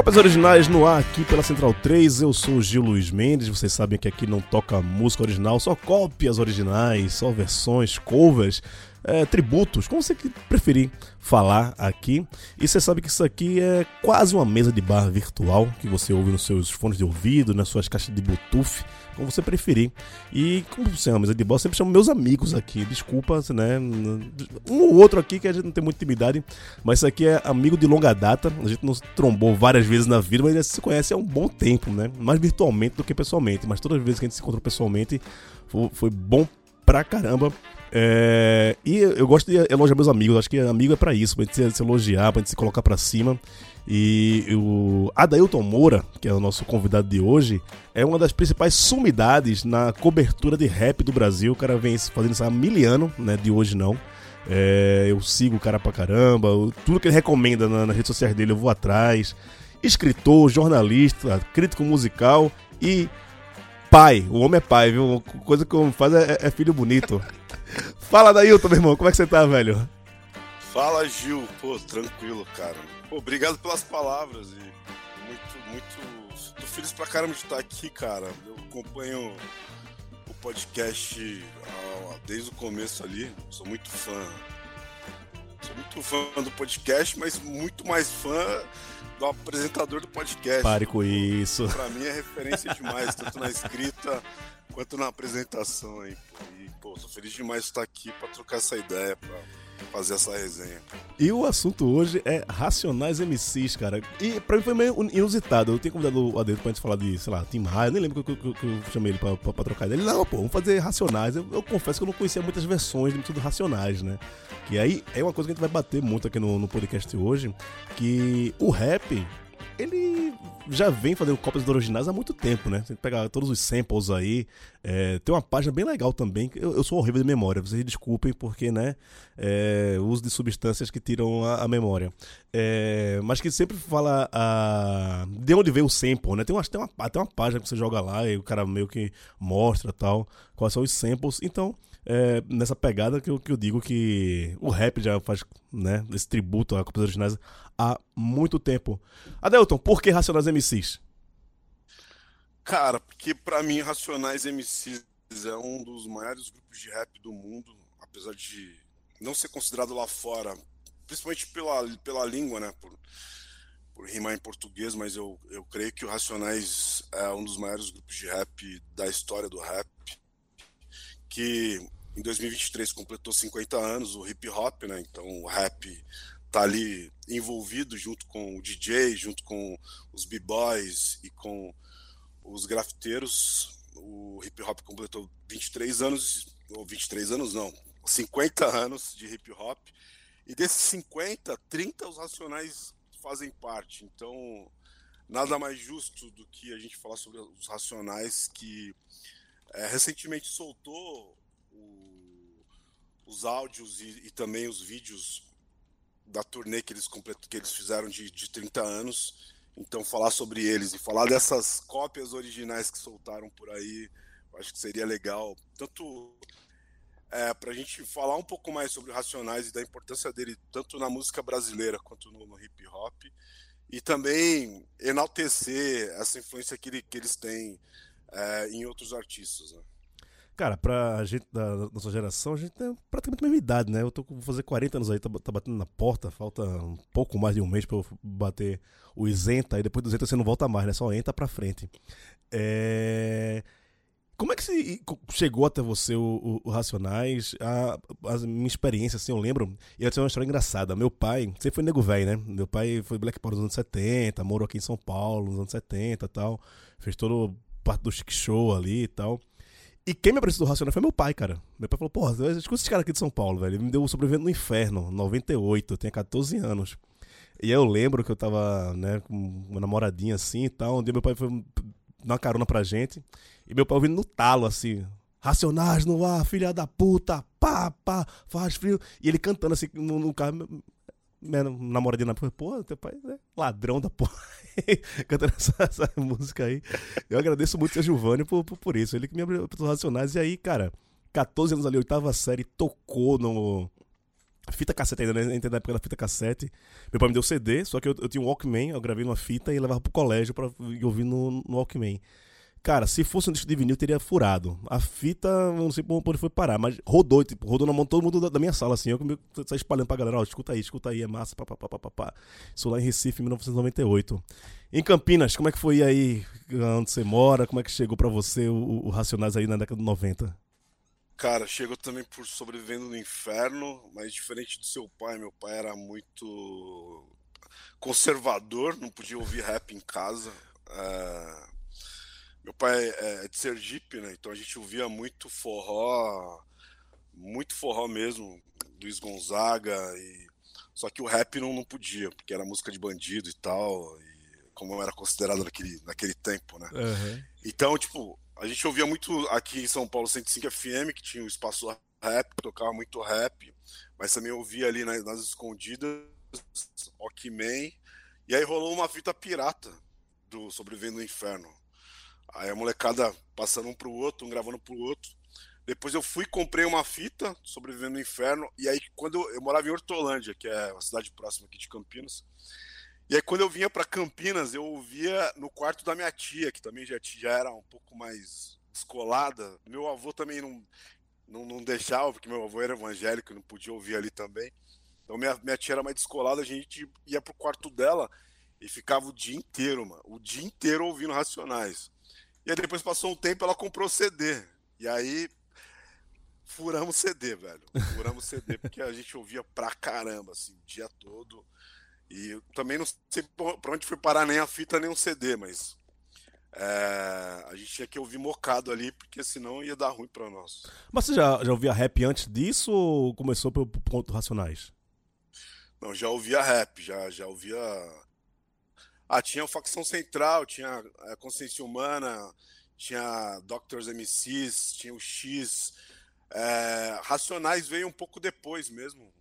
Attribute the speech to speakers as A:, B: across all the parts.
A: Cópias originais no ar aqui pela Central 3. Eu sou o Gil Luiz Mendes. Vocês sabem que aqui não toca música original, só cópias originais, só versões, covers, é, tributos, como você preferir falar aqui. E você sabe que isso aqui é quase uma mesa de bar virtual que você ouve nos seus fones de ouvido, nas suas caixas de Bluetooth como você preferir. E como você uma mesa de bola, sempre chamo meus amigos aqui. Desculpa, né? Um ou outro aqui que a gente não tem muita intimidade, mas isso aqui é amigo de longa data. A gente nos trombou várias vezes na vida, mas a gente se conhece há um bom tempo, né? Mais virtualmente do que pessoalmente. Mas todas as vezes que a gente se encontrou pessoalmente, foi, bom pra caramba. É, e eu gosto de elogiar meus amigos, acho que amigo é para isso, pra gente se elogiar, pra gente se colocar para cima. E o Adailton Moura, que é o nosso convidado de hoje, é uma das principais sumidades na cobertura de rap do Brasil. O cara vem fazendo isso há mil anos, né? De hoje não. É, eu sigo o cara pra caramba, tudo que ele recomenda na, nas redes sociais dele eu vou atrás. Escritor, jornalista, crítico musical e pai. O homem é pai, viu? Coisa que o homem faz é, é filho bonito. Fala, Dailton, meu irmão, como é que você tá, velho?
B: Fala, Gil. Pô, tranquilo, cara. Obrigado pelas palavras e muito, muito. Tô feliz pra caramba de estar aqui, cara. Eu acompanho o podcast desde o começo ali. Sou muito fã. Sou muito fã do podcast, mas muito mais fã do apresentador do podcast.
A: Pare com isso.
B: Pra mim é referência demais, tanto na escrita quanto na apresentação aí. E, pô, tô feliz demais de estar aqui pra trocar essa ideia, pra fazer essa resenha.
A: E o assunto hoje é Racionais MCs, cara. E pra mim foi meio inusitado. Eu tinha convidado o Adedo pra gente falar de, sei lá, Tim Raia. Eu nem lembro que, que, que, eu chamei ele pra, pra, pra trocar ideia. Ele, não, pô, vamos fazer Racionais. Eu, eu, confesso que eu não conhecia muitas versões de tudo Racionais, né? Que aí é uma coisa que a gente vai bater muito aqui no, no podcast hoje. Que o rap, ele já vem fazendo cópias originais há muito tempo, né? Você pega todos os samples aí. É, tem uma página bem legal também. Eu, eu, sou horrível de memória, vocês desculpem, porque, né? É, uso de substâncias que tiram a, a memória. É, mas que sempre fala a, de onde veio o sample, né? Tem uma, tem, uma, tem uma página que você joga lá e o cara meio que mostra tal, quais são os samples. Então é nessa pegada que eu, que eu digo que o rap já faz né, esse tributo a cópias originais há muito tempo. Adelton, por que Racionais MCs?
B: Cara, porque para mim Racionais MCs é um dos maiores grupos de rap do mundo, apesar de não ser considerado lá fora, principalmente pela, pela língua, né? Por, por rimar em português, mas eu, eu creio que o Racionais é um dos maiores grupos de rap da história do rap que em 2023 completou 50 anos, o hip hop, né? Então o rap tá ali envolvido junto com o DJ, junto com os b-boys e com os grafiteiros. O hip hop completou 23 anos, ou 23 anos não, 50 anos de hip hop. E desses 50, 30 os racionais fazem parte. Então, nada mais justo do que a gente falar sobre os racionais que é, recentemente soltou o, os áudios e, e, também os vídeos da turnê que eles, que eles fizeram de, de 30 anos. Então, falar sobre eles e falar dessas cópias originais que soltaram por aí, acho que seria legal. Tanto é, para a gente falar um pouco mais sobre Racionais e da importância dele, tanto na música brasileira quanto no, no hip hop. E também enaltecer essa influência que, ele, que eles têm é, em outros artistas. Né?
A: Cara, pra gente da nossa geração, a gente tem praticamente a mesma idade, né? Eu tô vou fazer 40 anos aí, tá, tá, batendo na porta, falta um pouco mais de um mês pra eu bater o isenta, e depois do isenta você não volta mais, né? Só entra pra frente. É... Como é que se chegou até você o, o, o Racionais? A, a, minha experiência, assim, eu lembro. E eu tenho uma história engraçada. Meu pai, sempre foi nego velho, né? Meu pai foi Black Power nos anos 70, morou aqui em São Paulo nos anos 70 e tal. Fez todo parte do Chic Show ali e tal. E quem me apresentou o Racionais foi meu pai, cara. Meu pai falou, porra, escuta esses caras aqui de São Paulo, velho. Ele me deu o Sobrevivendo no Inferno, 98, eu tinha 14 anos. E eu lembro que eu tava, né, com uma namoradinha assim e tal. Um dia meu pai foi dar uma carona pra gente. E meu pai ouvindo no talo, assim, Racionais no ar, filha da puta, pá, pá, faz frio. E ele cantando assim no, no carro minha namoradinha na porra, pô, teu pai é ladrão da porra. Cantando essa, essa, música aí. Eu agradeço muito a Giovanni por, por, por, isso. Ele que me abriu os Racionais. E aí, cara, 14 anos ali, oitava série, tocou no. fita cassete ainda, né? Entrei na época da fita cassete. Meu pai me deu CD, só que eu, eu tinha um Walkman, eu gravei numa fita e levava pro colégio pra ouvir no, no Walkman. Cara, se fosse um disco de vinil, teria furado. A fita, não sei por onde foi parar, mas rodou, tipo, rodou na mão todo mundo da, da minha sala, assim. Eu saí espalhando pra galera, ó, escuta aí, escuta aí, é massa, papapá, papapá. Isso lá em Recife, em 1998. Em Campinas, como é que foi aí, onde você mora? Como é que chegou pra você o, o Racionais aí na década de 90?
B: Cara, chegou também por Sobrevivendo no Inferno, mas diferente do seu pai, meu pai era muito conservador, não podia ouvir rap em casa. É... Meu pai é de Sergipe, né? Então a gente ouvia muito forró, muito forró mesmo, Luiz Gonzaga e só que o rap não, não podia, porque era música de bandido e tal, e como era considerado naquele, naquele tempo, né? Uhum. Então, tipo, a gente ouvia muito aqui em São Paulo 105 FM, que tinha um espaço rap, tocava muito rap, mas também ouvia ali nas, nas escondidas, Walkman, e aí rolou uma fita pirata do Sobrevivendo no Inferno. Aí a molecada passando um pro outro, um gravando pro outro. Depois eu fui comprei uma fita, Sobrevivendo no Inferno, e aí quando eu, eu morava em Hortolândia, que é uma cidade próxima aqui de Campinas, e aí, quando eu vinha para Campinas, eu ouvia no quarto da minha tia, que também já, já era um pouco mais descolada. Meu avô também não, não, não deixava, porque meu avô era evangélico, não podia ouvir ali também. Então, minha, minha tia era mais descolada, a gente ia pro quarto dela e ficava o dia inteiro, mano. O dia inteiro ouvindo Racionais. E aí, depois passou um tempo, ela comprou CD. E aí, furamos CD, velho. Furamos CD, porque a gente ouvia pra caramba, assim, o dia todo. E também não sei para onde foi parar nem a fita nem o CD, mas é, a gente tinha que ouvir mocado ali, porque senão ia dar ruim para nós.
A: Mas você já, já ouvia rap antes disso ou começou pelo ponto Racionais?
B: Não, já ouvia rap, já, já ouvia. Ah, tinha Facção Central, tinha a Consciência Humana, tinha Doctors MCs, tinha o X. É, Racionais veio um pouco depois mesmo,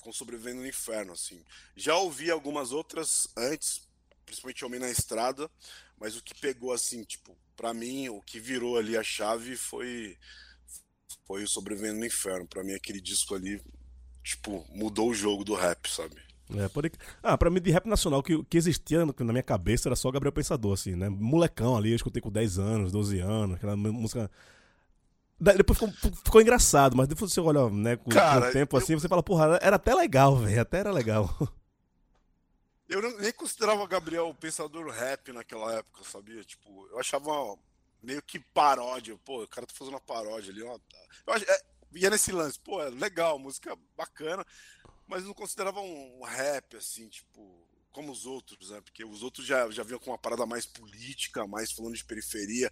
B: com Sobrevivendo no Inferno, assim. Já ouvi algumas outras antes, principalmente Homem na Estrada, mas o que pegou, assim, tipo, para mim, o que virou ali a chave foi foi o Sobrevivendo no Inferno. Para mim, aquele disco ali, tipo, mudou o jogo do rap, sabe?
A: É, pode... Ah, pra mim, de rap nacional, que, que existia na minha cabeça era só Gabriel Pensador, assim, né? Molecão ali, eu escutei com 10 anos, 12 anos, aquela música depois ficou, ficou, engraçado, mas depois você olha, né, com, Cara, com o tempo eu... assim, você fala, porra, era até legal, velho, até era legal.
B: Eu não, nem considerava Gabriel pensador rap naquela época, sabia? Tipo, eu achava meio que paródia. Pô, o cara tá fazendo uma paródia ali. Ó, eu é, ia nesse lance, pô, é legal, música bacana, mas não considerava um rap, assim, tipo, como os outros, né? Porque os outros já, já vinham com uma parada mais política, mais falando de periferia.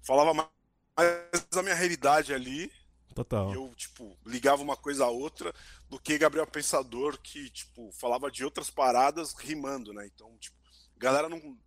B: Falava mais mais a minha realidade ali.
A: Total.
B: eu, tipo, ligava uma coisa a outra do que Gabriel Pensador, que, tipo, falava de outras paradas rimando, né? Então, tipo, galera não.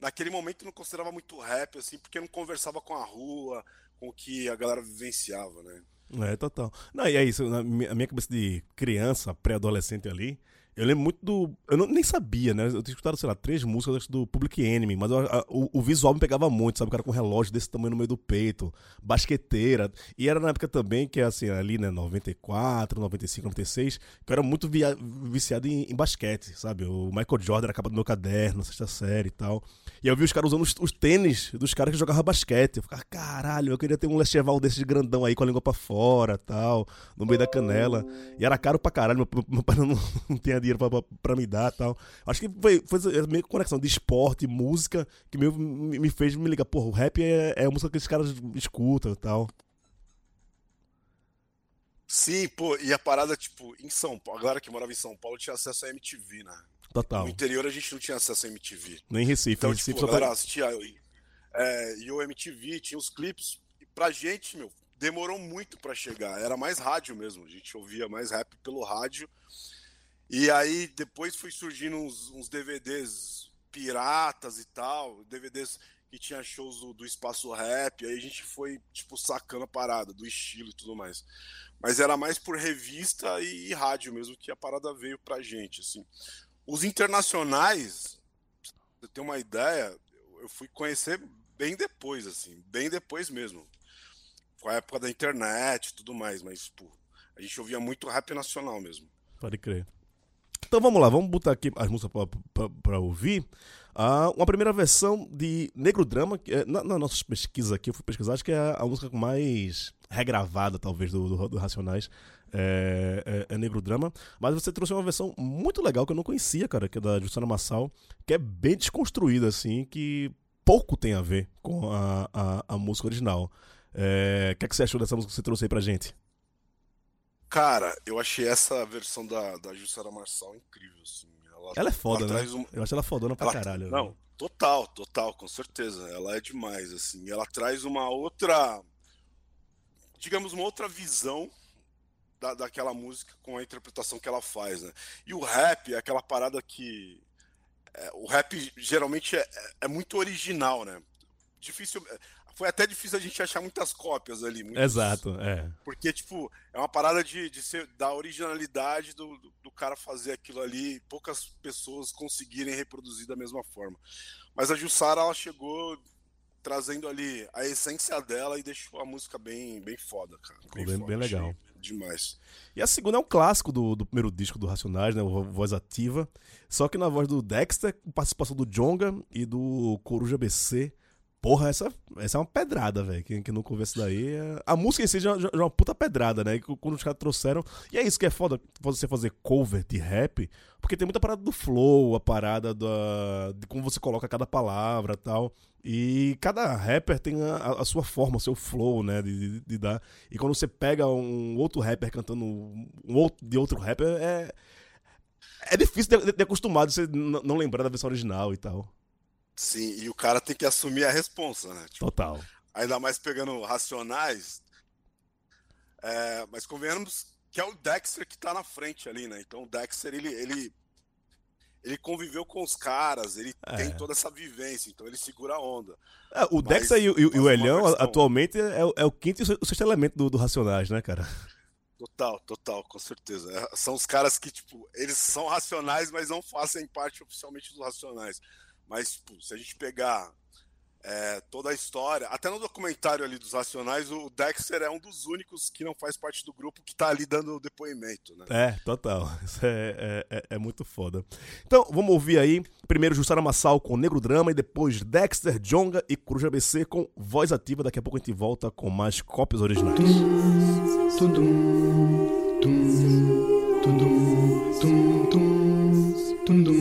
B: Naquele momento não considerava muito rap, assim, porque não conversava com a rua, com o que a galera vivenciava, né?
A: É, total. Não, e é isso, na minha cabeça de criança, pré-adolescente ali, eu lembro muito do. Eu não, nem sabia, né? Eu tinha escutado, sei lá, três músicas do Public Enemy, mas a, o, o, visual me pegava muito, sabe? O cara com um relógio desse tamanho no meio do peito, basqueteira. E era na época também que, assim, ali, né, 94, 95, 96, que eu era muito via, viciado em, em, basquete, sabe? O Michael Jordan era a capa do meu caderno, sexta série e tal. E eu vi os caras usando os, os tênis dos caras que jogavam basquete. Eu ficava, caralho, eu queria ter um Lecheval desse de grandão aí com a língua pra fora tal, no meio da canela. E era caro pra caralho, meu, meu pai não, não tinha dinheiro pra, pra, me dar tal. Acho que foi, foi meio conexão de esporte, música, que meio, me fez me ligar, porra, o rap é, é a música que esses caras escutam e tal.
B: Sim, pô, e a parada, tipo, em São Paulo, a galera que morava em São Paulo tinha acesso a MTV, né?
A: Total.
B: No interior a gente não tinha acesso a MTV.
A: Nem Recife,
B: então,
A: Recife
B: tipo, a galera assistia é, e o MTV, tinha os clipes, e pra gente, meu, demorou muito para chegar. Era mais rádio mesmo. A gente ouvia mais rap pelo rádio. E aí depois foi surgindo uns, uns DVDs piratas e tal, DVDs que tinha shows do, do, espaço rap, aí a gente foi, tipo, sacando a parada, do estilo e tudo mais. Mas era mais por revista e, e rádio mesmo que a parada veio pra gente, assim. Os internacionais, pra ter uma ideia, eu fui conhecer bem depois, assim, bem depois mesmo. Com a época da internet e tudo mais, mas, pô, A gente ouvia muito rap nacional mesmo.
A: Pode crer. Então vamos lá, vamos botar aqui as músicas para ouvir. Ah, uma primeira versão de Negro Drama, que é, na, nas nossas pesquisas aqui, eu fui pesquisar, acho que é a música mais regravada, talvez, do, do, do Racionais. É, é, é, Negro Drama. Mas você trouxe uma versão muito legal que eu não conhecia, cara, que é da Justiça Massal, que é bem desconstruída, assim, que pouco tem a ver com a, a, a música original. É, o que, é que você achou dessa música que você trouxe aí pra gente?
B: Cara, eu achei essa versão da, da Jussara Marçal incrível, assim.
A: Ela, ela é foda, ela né? Eu acho ela fodona pra ela... caralho.
B: Não, total, total, com certeza. Ela é demais, assim. Ela traz uma outra. Digamos, uma outra visão da, daquela música com a interpretação que ela faz, né? E o rap é aquela parada que. É, o rap geralmente é, é, é muito original, né? Difícil foi até difícil a gente achar muitas cópias ali. Muitos,
A: Exato, é.
B: Porque, tipo, é uma parada de, de ser da originalidade do, do, do, cara fazer aquilo ali e poucas pessoas conseguirem reproduzir da mesma forma. Mas a Jussara, ela chegou trazendo ali a essência dela e deixou a música bem, bem foda, cara.
A: Bem, bem, bem legal.
B: Demais.
A: E a segunda é um clássico do, do primeiro disco do Racionais, né? O Voz Ativa. Só que na voz do Dexter, participação do Jonga e do Coruja BC. Porra, essa, essa é uma pedrada, velho. Quem, quem não conhece daí. É... A música em si já, já, é uma puta pedrada, né? Quando os caras trouxeram. E é isso que é foda você fazer cover de rap, porque tem muita parada do flow, a parada da, de como você coloca cada palavra tal. E cada rapper tem a, a sua forma, o seu flow, né? De, de, de, dar. E quando você pega um outro rapper cantando um outro, de outro rapper, é. É difícil de, de, de acostumar você não lembrar da versão original e tal.
B: Sim, e o cara tem que assumir a responsa, né?
A: Tipo, Total.
B: Ainda mais pegando racionais. É, mas convenhamos que é o Dexter que tá na frente ali, né? Então o Dexter, ele, ele, ele conviveu com os caras, ele é. tem toda essa vivência, então ele segura a onda.
A: É, o mas, Dexter e, e, e o Elhão, atualmente, é, é, o quinto e o sexto elemento do, do Racionais, né, cara?
B: Total, total, com certeza. É, são os caras que, tipo, eles são racionais, mas não fazem parte oficialmente dos racionais. Mas, tipo, se a gente pegar é, toda a história, até no documentário ali dos Racionais, o Dexter é um dos únicos que não faz parte do grupo que tá ali dando o depoimento, né?
A: É, total. Isso é, é, é, é muito foda. Então, vamos ouvir aí, primeiro Jussara Massal com Negro Drama e depois Dexter, Jonga e Cruz ABC com voz ativa. Daqui a pouco a gente volta com mais cópias originais. Tum, tum, tum, tum, tum, tum, tum.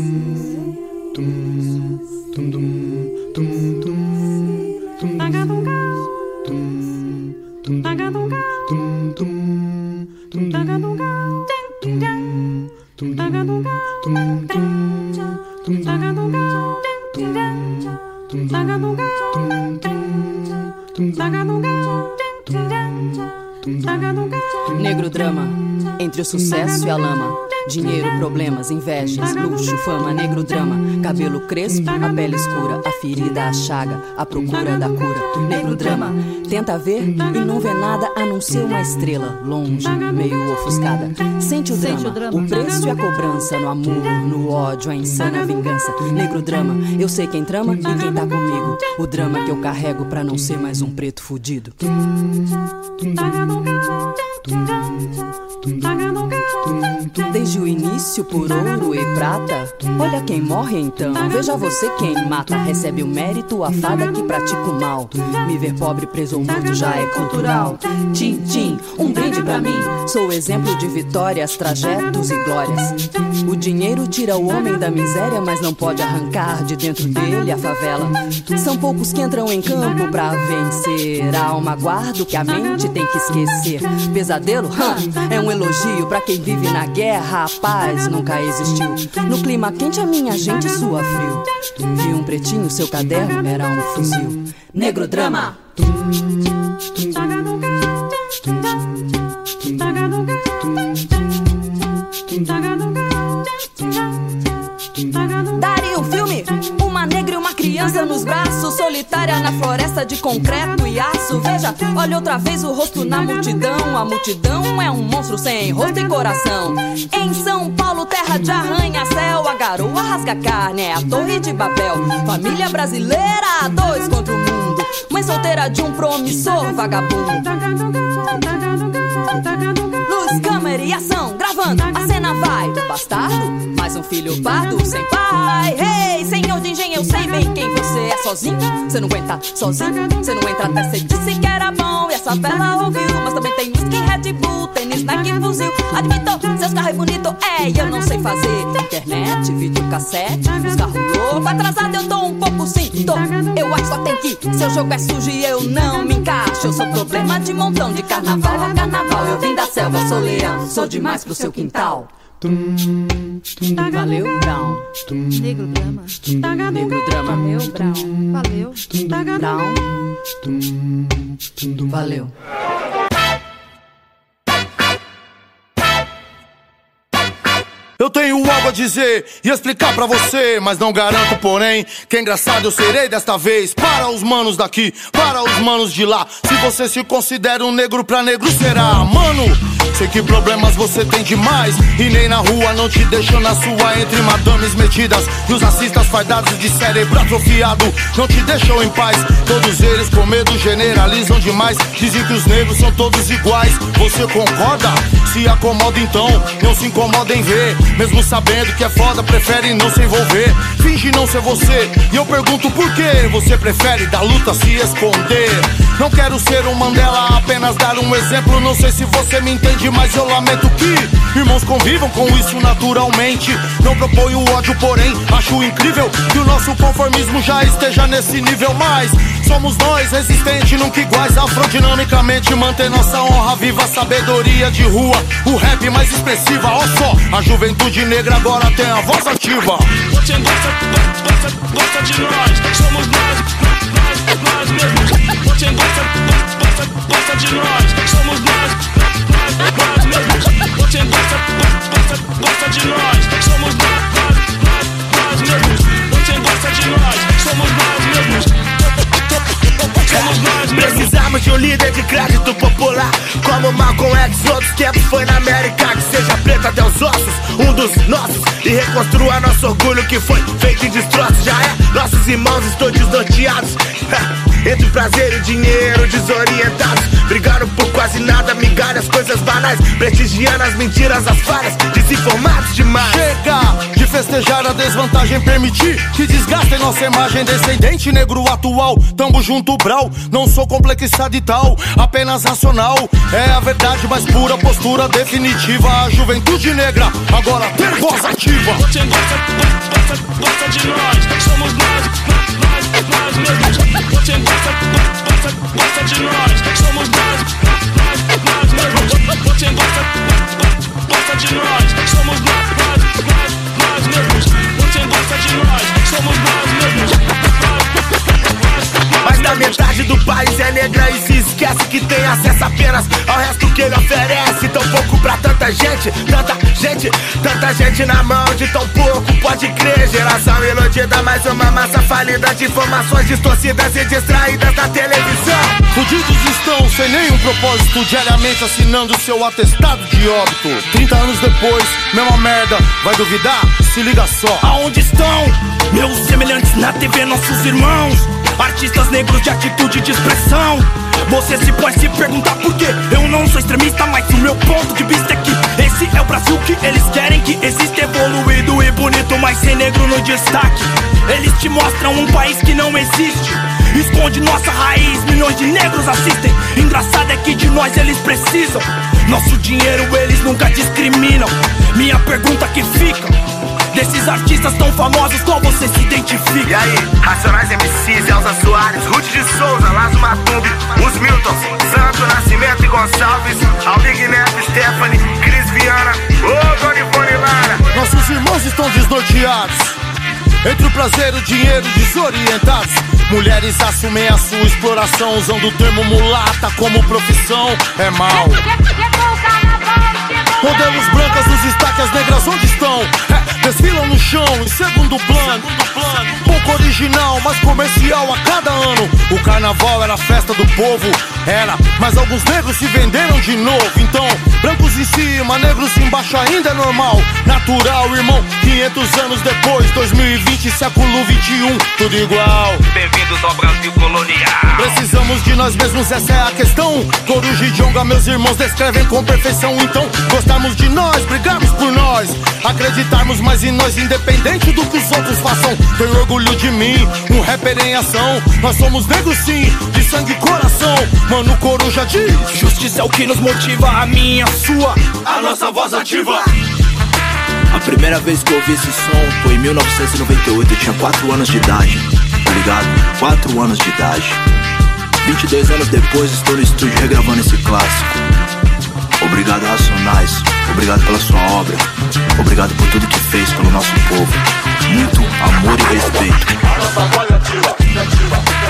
C: Negro drama entre o sucesso e a lama. Dinheiro, problemas, invejas, luxo, fama, negro drama, cabelo crespo, a pele escura, a ferida, a chaga, a procura da cura. Negro drama, tenta ver e não vê nada a não ser uma estrela, longe, meio ofuscada. Sente o drama, o preço e a cobrança, no amor, no ódio, a insana vingança. Negro drama, eu sei quem trama e quem tá comigo. O drama que eu carrego pra não ser mais um preto fudido. Desde o início por ouro e prata. Olha quem morre então, veja você quem mata. Recebe o mérito a fada que pratica o mal. Me ver pobre, preso ou morto já é cultural. Tim, tim, um brinde pra mim. Sou exemplo de vitórias, trajetos e glórias. O dinheiro tira o homem da miséria, mas não pode arrancar de dentro dele a favela. São poucos que entram em campo pra vencer. A alma guarda o que a mente tem que esquecer. Pesadelo? Hum, é um elogio pra quem vive na guerra. Paz nunca existiu. No clima quente, a minha gente sua frio. Vi um pretinho, seu caderno era um fuzil. Negro drama. Daria um criança nos braços, solitária na floresta de concreto e aço. Veja, olha outra vez o rosto na multidão. A multidão é um monstro sem rosto e coração. Em São Paulo, terra de arranha-céu, a garoa rasga carne, é a Torre de Babel. Família brasileira, dois contra o mundo. Mãe solteira de um promissor vagabundo. Luz câmera e ação, gravando, a cena vai. Bastardo, mais um filho pardo, sem pai. Hey, senhor de engenho, eu sei bem quem você é sozinho. Você não aguenta sozinho, você não entra até você disse que era bom. E essa vela ouviu, Fuzil. Admito, seus carros é bonito, é, e eu não sei fazer. Internet, videocassete, os carros loucos. Atrasado eu tô um pouco sim, tô. Eu acho que só tem que, seu jogo é sujo e eu não me encaixo. Eu sou problema de montão de carnaval a carnaval. Eu vim da selva, sou leão, sou demais pro seu quintal. Valeu, Brown.
D: Negro drama.
C: Negro drama.
D: Valeu, Brown. Valeu.
C: Brown. Valeu.
E: Eu tenho algo a dizer e explicar pra você, mas não garanto, porém, que é engraçado eu serei desta vez. Para os manos daqui, para os manos de lá. Se você se considera um negro pra negro, será, mano. Sei que problemas você tem demais E nem na rua não te deixam na sua Entre madames metidas e os racistas fardados de cérebro atrofiado Não te deixam em paz Todos eles com medo generalizam demais Dizem que os negros são todos iguais Você concorda? Se acomoda então, não se incomoda em ver Mesmo sabendo que é foda, prefere não se envolver. Finge não ser você. E eu pergunto por que Você prefere da luta se esconder? Não quero ser um Mandela, apenas dar um exemplo. Não sei se você me entende mas eu lamento que irmãos convivam com isso naturalmente. Não proponho ódio, porém acho incrível que o nosso conformismo já esteja nesse nível. Mas somos nós, resistentes, nunca iguais. Afrodinamicamente manter nossa honra viva, sabedoria de rua. O rap mais expressiva, ó só, a juventude negra agora tem a voz ativa.
F: Você gosta, gosta, gosta de nós, somos nós, nós, nós mesmos. Você gosta, gosta, gosta de nós, somos nós nós mesmos. Você gosta, gosta, gosta de nós. Somos nós, nós, nós mesmos. Você gosta de nós. Somos nós mesmos.
G: Precisamos de um líder de crédito popular Como Malcolm X, outros tempos foi na América Que seja preto até os ossos, um dos nossos E reconstrua nosso orgulho que foi feito em destroços. Já é, nossos irmãos estão desnorteados Entre prazer e dinheiro, desorientados Brigando por quase nada, migalhas, coisas banais Prestigiando as mentiras, as falhas, desinformados demais.
E: Chega de festejar a desvantagem Permitir que desgastem nossa imagem Descendente negro atual, tamo junto brau Não sou complexado e tal, apenas racional. É a verdade mais pura, postura definitiva. A juventude negra, agora voz ativa.
F: Você gosta, gosta, gosta de nós. Somos nós, nós, nós mesmos. Você gosta, gosta, gosta de nós. Somos nós, nós, nós mesmos. Você gosta, gosta de nós. Somos nós, nós, nós, nós mesmos. Você gosta de nós. Somos nós mesmos
G: metade do país é negra e se esquece que tem acesso apenas ao resto que ele oferece. Tão pouco pra tanta gente, tanta gente, tanta gente na mão de tão pouco. Pode crer, geração iludida, mais uma massa falida de informações distorcidas e distraídas da televisão.
E: Fudidos estão sem nenhum propósito, diariamente assinando seu atestado de óbito. 30 anos depois, mesma merda, vai duvidar? Se liga só.
G: Aonde estão meus semelhantes na TV, nossos irmãos? Artistas negros de atitude de expressão. Você se pode se perguntar por quê. Eu não sou extremista, mas o meu ponto de vista é que esse é o Brasil que eles querem que exista evoluído e bonito, mas sem negro no destaque. Eles te mostram um país que não existe. Esconde nossa raiz, milhões de negros assistem. Engraçado é que de nós eles precisam. Nosso dinheiro eles nunca discriminam. Minha pergunta que fica. Desses artistas tão famosos, qual você identifica?
H: E aí, Racionais MCs, Elza Soares, Ruth de Souza, Lazo Matumbi, os Miltons, Santo Nascimento e Gonçalves, Aldig Neto, Stephanie, Cris Viana, ô oh, Dona Ivone Lara.
E: Nossos irmãos estão desnorteados. Entre o prazer e o dinheiro desorientados Mulheres assumem a sua exploração Usando o termo mulata como profissão É mal Modelos brancas nos destaques, as negras onde estão? É, desfilam no chão, em segundo plano. Pouco original, mais comercial a cada ano. O carnaval era a festa do povo, era. Mas alguns negros se venderam de novo. Então, brancos em cima, negros embaixo ainda é normal. Natural, irmão. 500 anos depois, 2020, século 21, tudo igual.
I: Bem-vindos ao Brasil colonial.
E: Precisamos de nós mesmos, essa é a questão. Coruja e Jonga, meus irmãos, descrevem com perfeição. Então, gostarmos de nós, brigarmos por nós. Acreditarmos mais em nós, independente do que os outros façam. Tenho orgulho de mim, um rapper em ação. Nós somos negros sim, de sangue e coração. Mano, Coruja diz:
J: Justiça é o que nos motiva, a minha, a sua, a nossa voz ativa. A primeira vez que eu ouvi esse som foi em 1998, eu tinha 4 anos de idade, tá ligado? 4 anos de idade. 22 anos depois estou no estúdio regravando esse clássico. Obrigado Racionais, obrigado pela sua obra, obrigado por tudo que fez pelo nosso povo. Muito amor e respeito.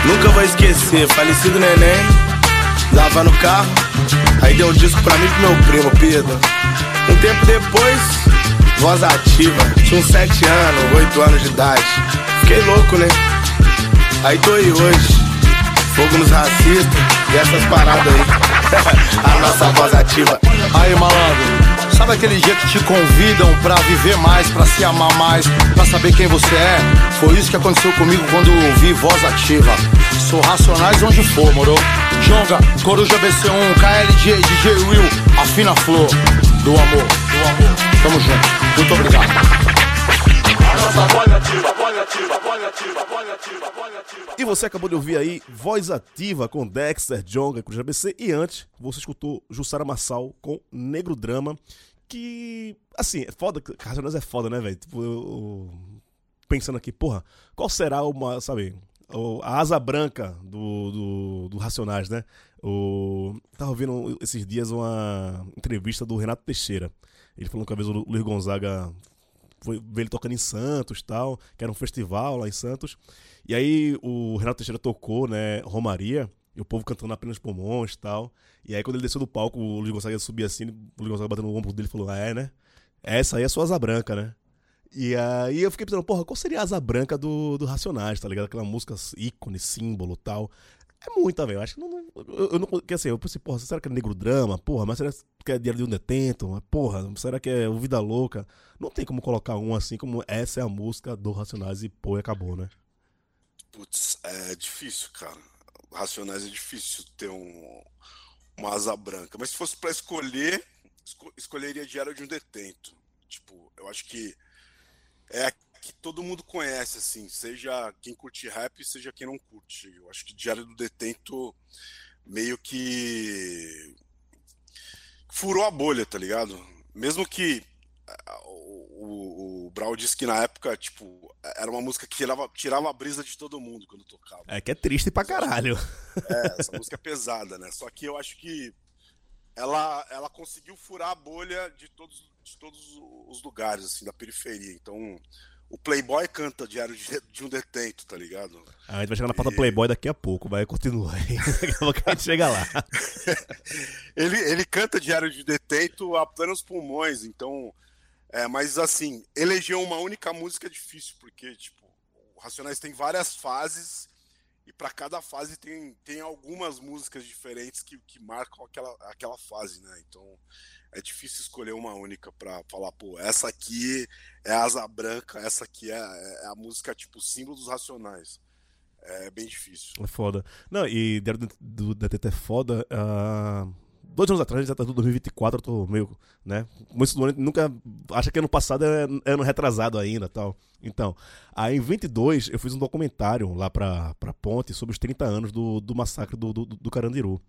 K: Nunca vou esquecer, falecido neném, dava no carro, aí deu um disco pra mim e pro meu primo, Pedro. Um tempo depois, voz ativa, tinha uns 7 anos, 8 anos de idade. Fiquei louco, né? Aí tô aí hoje, fogo nos racistas e essas paradas aí. A nossa voz ativa.
E: Aí, malandro, sabe aquele dia que te convidam pra viver mais, pra se amar mais, pra saber quem você é? Foi isso que aconteceu comigo quando ouvi voz ativa. Sou racionais onde for, moro? Jonga, Coruja BC1, KLJ, DJ Will, afina flor do amor, do amor. Tamo junto. Muito obrigado.
A: E você acabou de ouvir aí Voz Ativa com Dexter, Jonga Cruz ABC. E antes, você escutou Jussara Massal com Negro Drama. Que, assim, é foda. Racionais é foda, né, velho? Tipo, eu, pensando aqui, porra, qual será uma, sabe, a asa branca do, do, do Racionais, né? O, tava ouvindo esses dias uma entrevista do Renato Teixeira. Ele falou que uma vez o Luiz Gonzaga foi ver ele tocando em Santos tal, que era um festival lá em Santos. E aí o Renato Teixeira tocou, né, Romaria, e o povo cantando apenas pulmões tal. E aí quando ele desceu do palco, o Luiz Gonzaga subia assim, o Luiz Gonzaga batendo no ombro dele e falou: Ah, é, né? Essa aí é a sua asa branca, né? E aí eu fiquei pensando, porra, qual seria a asa branca do, do Racionais, tá ligado? Aquela música ícone, símbolo tal. É muita, velho. Acho que não. Eu, eu não. Que assim, eu pensei, porra, será que é negro drama? Porra, mas será que é Diário de um Detento? Porra, será que é o Vida Louca? Não tem como colocar um assim como essa é a música do Racionais e pô, e acabou, né?
B: Putz, é difícil, cara. Racionais é difícil ter um, uma asa branca. Mas se fosse pra escolher, esco- escolheria Diário de um Detento. Tipo, eu acho que é que todo mundo conhece, assim, seja quem curte rap, seja quem não curte. Eu acho que Diário do Detento meio que furou a bolha, tá ligado? Mesmo que o, o, o Brau disse que na época, tipo, era uma música que tirava, tirava a brisa de todo mundo quando tocava.
A: É que é triste pra caralho.
B: É, essa música é pesada, né? Só que eu acho que ela, ela conseguiu furar a bolha de todos, de todos os lugares, assim, da periferia. Então, o Playboy canta Diário de, de um Detento, tá ligado?
A: A gente vai chegar na pauta
B: E-
A: Playboy daqui a pouco, vai, continua aí. Daqui a pouco a gente chega lá.
B: Ele, ele canta Diário de Detento a plenos pulmões, então. É, mas assim, eleger uma única música é difícil, porque, tipo, o Racionais tem várias fases, e para cada fase tem, tem algumas músicas diferentes que, que marcam aquela, aquela fase, né? Então é difícil escolher uma única pra falar, pô, essa aqui é asa branca, essa aqui é, é a música, tipo, símbolo dos Racionais. É bem difícil.
A: É foda. Não, e Diário do- Detento é foda. ah, dois anos atrás, já tá tudo 2024, eu tô meio, né? Começo do ano, nunca acha que ano passado é é ano retrasado ainda tal. Então, aí em 22 eu fiz um documentário lá pra, pra Ponte sobre os 30 anos do, do massacre do, do, do Carandiru.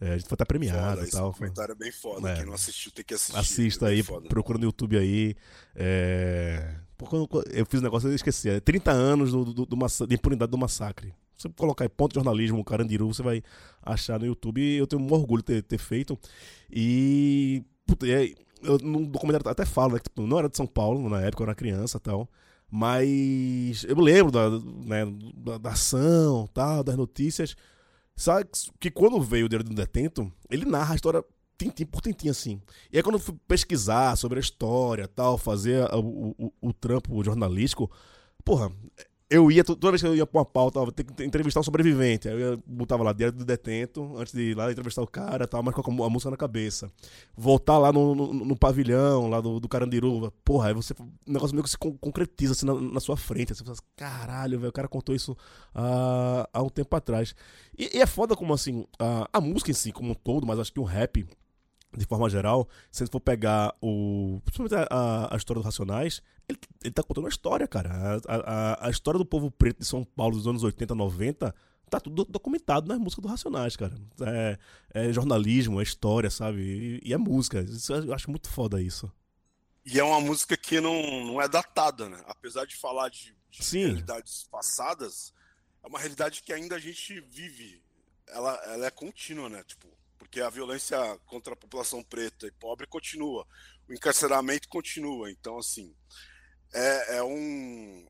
A: É, a gente foi até premiado
B: Foda,
A: e
B: esse
A: tal. Foi-
B: documentário é bem foda.
A: É.
B: Quem não assistiu tem que assistir.
A: Assista
B: é
A: aí,
B: foda.
A: procura no YouTube aí. É... Eu fiz um negócio eu esqueci. É 30 anos do, do, do massa- de impunidade do massacre. Se você colocar aí ponto de jornalismo, Carandiru, você vai achar no YouTube. E eu tenho um orgulho de ter, ter feito. E. Puta, e eu, no documentário até falo, né? Que, tipo, não era de São Paulo, na época eu era criança e tal. Mas eu me lembro da, né, da, da ação, tal, das notícias. Sabe que quando veio o Diário do Detento, ele narra a história tintim por tintim, assim. E aí quando eu fui pesquisar sobre a história tal, fazer o, o, o trampo jornalístico, porra, eu ia, to- toda vez que eu ia pra uma pauta, vou ter que entrevistar um sobrevivente. Aí eu botava lá, diário do detento, antes de ir lá entrevistar o cara tal, mas com a, música na cabeça. Voltar lá no, no, no pavilhão, lá do, do Carandiru, porra, aí você. O negócio meio que se con- concretiza assim na, na sua frente. Aí Você fala assim, caralho, velho, o cara contou isso há, há um tempo atrás. E, e é foda como assim, a, a música em si, como um todo, mas acho que o rap de forma geral, se a gente for pegar o. Principalmente a, a- a história dos Racionais, ele, ele tá contando uma história, cara. A, a, a história do povo preto de São Paulo dos anos 80, 90, tá tudo documentado nas músicas dos Racionais, cara. É, é jornalismo, é história, sabe? E, e é música. Isso, eu acho muito foda isso.
B: E é uma música que não, não é datada, né? Apesar de falar de, de
A: Sim.
B: realidades passadas, é uma realidade que ainda a gente vive. Ela, ela é contínua, né? Tipo, porque a violência contra a população preta e pobre continua. O encarceramento continua. Então, assim, é, é um.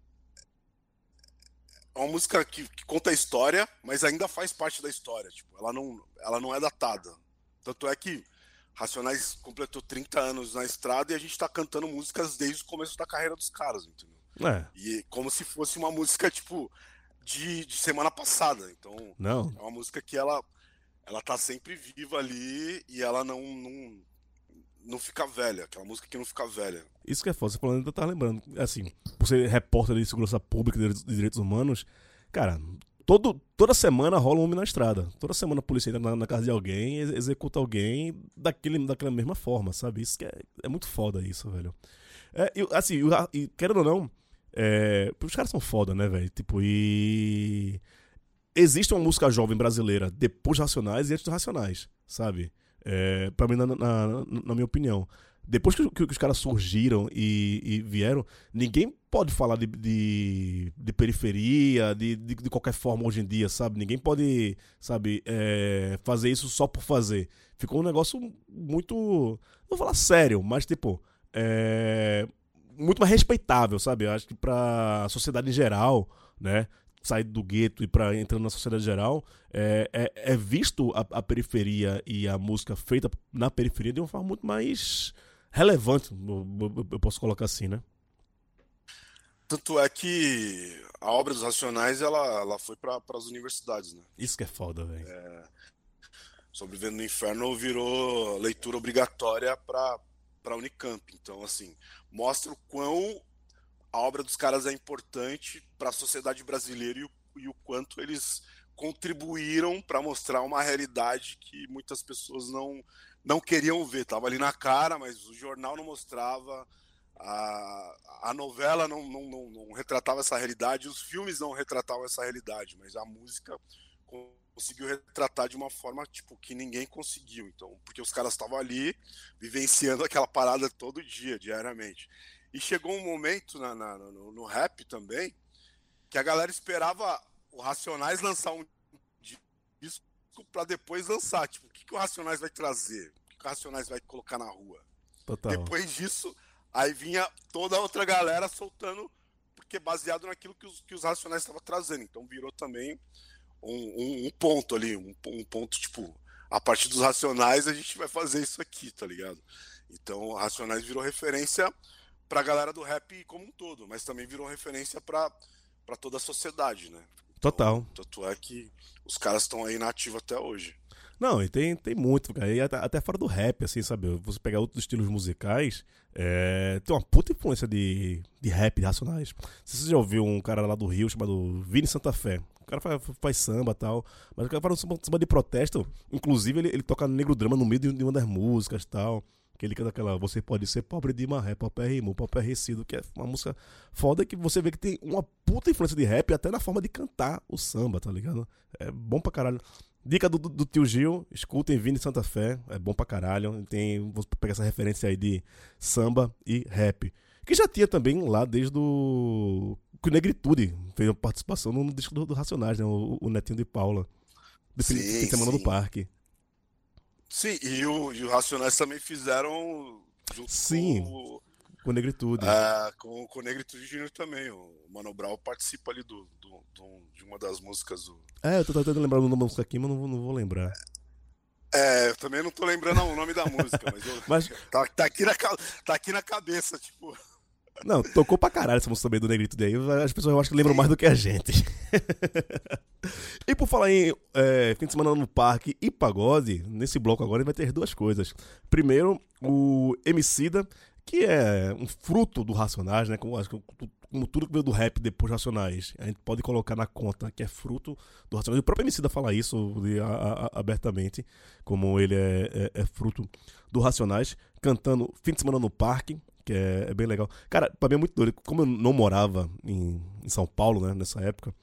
B: É uma música que, que conta a história, mas ainda faz parte da história. Tipo, ela não, ela não é datada. Tanto é que Racionais completou 30 anos na estrada e a gente tá cantando músicas desde o começo da carreira dos caras, entendeu?
A: É,
B: E como se fosse uma música, tipo, de, de semana passada. Então,
A: não.
B: é uma música que ela, ela tá sempre viva ali e ela não, não, não fica velha. Aquela música que não fica velha.
A: Isso que é foda, você falando, eu tava lembrando, assim, por ser repórter de segurança pública de direitos- humanos, cara, todo, toda semana rola um homem na estrada. Toda semana a polícia entra na, na casa de alguém, ex- executa alguém daquele, daquela mesma forma, sabe? Isso que é, é muito foda isso, velho. É, e, assim, o ra- e, querendo ou não, é, os caras são foda, né, velho? Tipo, e. Existe uma música jovem brasileira depois Racionais e antes dos Racionais, sabe? É, pra mim, na, na- na- na minha opinião. Depois que, que- que os caras surgiram e, e vieram, ninguém pode falar de, de, de periferia, de, de, de qualquer forma hoje em dia, sabe? Ninguém pode, sabe, é, fazer isso só por fazer. Ficou um negócio muito. Não vou falar sério, mas tipo. É, muito mais respeitável, sabe? Eu acho que pra sociedade em geral, né? Sair do gueto e para entrando na sociedade geral, é, é, é visto a, a periferia e a música feita na periferia de uma forma muito mais relevante, eu, posso colocar assim, né?
B: Tanto é que a obra dos Racionais, ela, ela foi para as universidades, né?
A: Isso que é foda, velho.
B: Sobrevivendo no Inferno virou leitura obrigatória para para Unicamp. Então, assim, mostra o quão a obra dos caras é importante para a sociedade brasileira e o, e o quanto eles contribuíram para mostrar uma realidade que muitas pessoas não não queriam ver. Tava ali na cara, mas o jornal não mostrava, a, a novela não, não, não, não retratava essa realidade, os filmes não retratavam essa realidade, mas a música conseguiu retratar de uma forma tipo que ninguém conseguiu. Então, porque os caras estavam ali vivenciando aquela parada todo dia, diariamente. E chegou um momento na, na- no, no rap também que a galera esperava o Racionais lançar um disco para depois lançar. Tipo, o que, que o Racionais vai trazer? O que, que o Racionais vai colocar na rua?
A: Total.
B: Depois disso, aí vinha toda a outra galera soltando, porque baseado naquilo que os, que os Racionais estavam trazendo. Então virou também um, um- um ponto ali, um, um ponto tipo, a partir dos Racionais a gente vai fazer isso aqui, tá ligado? Então, Racionais virou referência pra galera do rap como um todo, mas também virou referência pra toda a sociedade, né?
A: Total.
B: Tanto é que os caras estão aí na ativa até hoje.
A: Não, e tem, tem muito, cara. E até, até fora do rap, assim, sabe? Você pegar outros estilos musicais, é, tem uma puta influência de, de rap, de racionais. Se você já ouviu um cara lá do Rio chamado Vini Santa Fé. O cara faz, faz samba e tal. Mas o cara faz um samba, samba de protesto. Inclusive, ele, ele toca negro drama no meio de, de uma das músicas e tal. Que ele canta aquela Você pode ser pobre de marré, papel rimo, papel recido, que é uma música foda que você vê que tem uma puta influência de rap até na forma de cantar o samba, tá ligado? É bom pra caralho. Dica do, do, do tio Gil, escutem Vini Santa Fé, é bom pra caralho. Tem, vou pegar essa referência aí de samba e rap. Que já tinha também lá desde o. Que o Negritude fez uma participação no disco do, do Racionais, né? O, o Netinho de Paula. Fim,
B: Sim,
A: de semana
B: sim.
A: do parque.
B: Sim, e, o, e os Racionais também fizeram junto
A: Sim.
B: com o,
A: Com Negritude.
B: É, com, com o Negritude Júnior também. O Mano Brown participa ali do, do- do- de uma das músicas do.
A: É, eu tô tentando lembrar o nome da música aqui, mas não, vou- não vou lembrar.
B: É, eu também não tô lembrando o nome da música, mas, eu-
A: Mas-
B: tá, tá aqui na, tá aqui na cabeça, tipo.
A: Não, tocou pra caralho essa música também do Negrito daí. As pessoas eu acho que lembram mais do que a gente. e por falar em é, fim de semana no parque e pagode, nesse bloco agora vai ter duas coisas. Primeiro, o Emicida, que é um fruto do Racionais, né? Como, como tudo que veio do rap depois do Racionais. A gente pode colocar na conta que é fruto do Racionais. O próprio Emicida fala isso de, a, a, abertamente, como ele é, é, é fruto do Racionais, cantando fim de semana no parque, que é, é, bem legal. Cara, pra mim é muito doido. Como eu não morava em, em São Paulo, né, nessa época,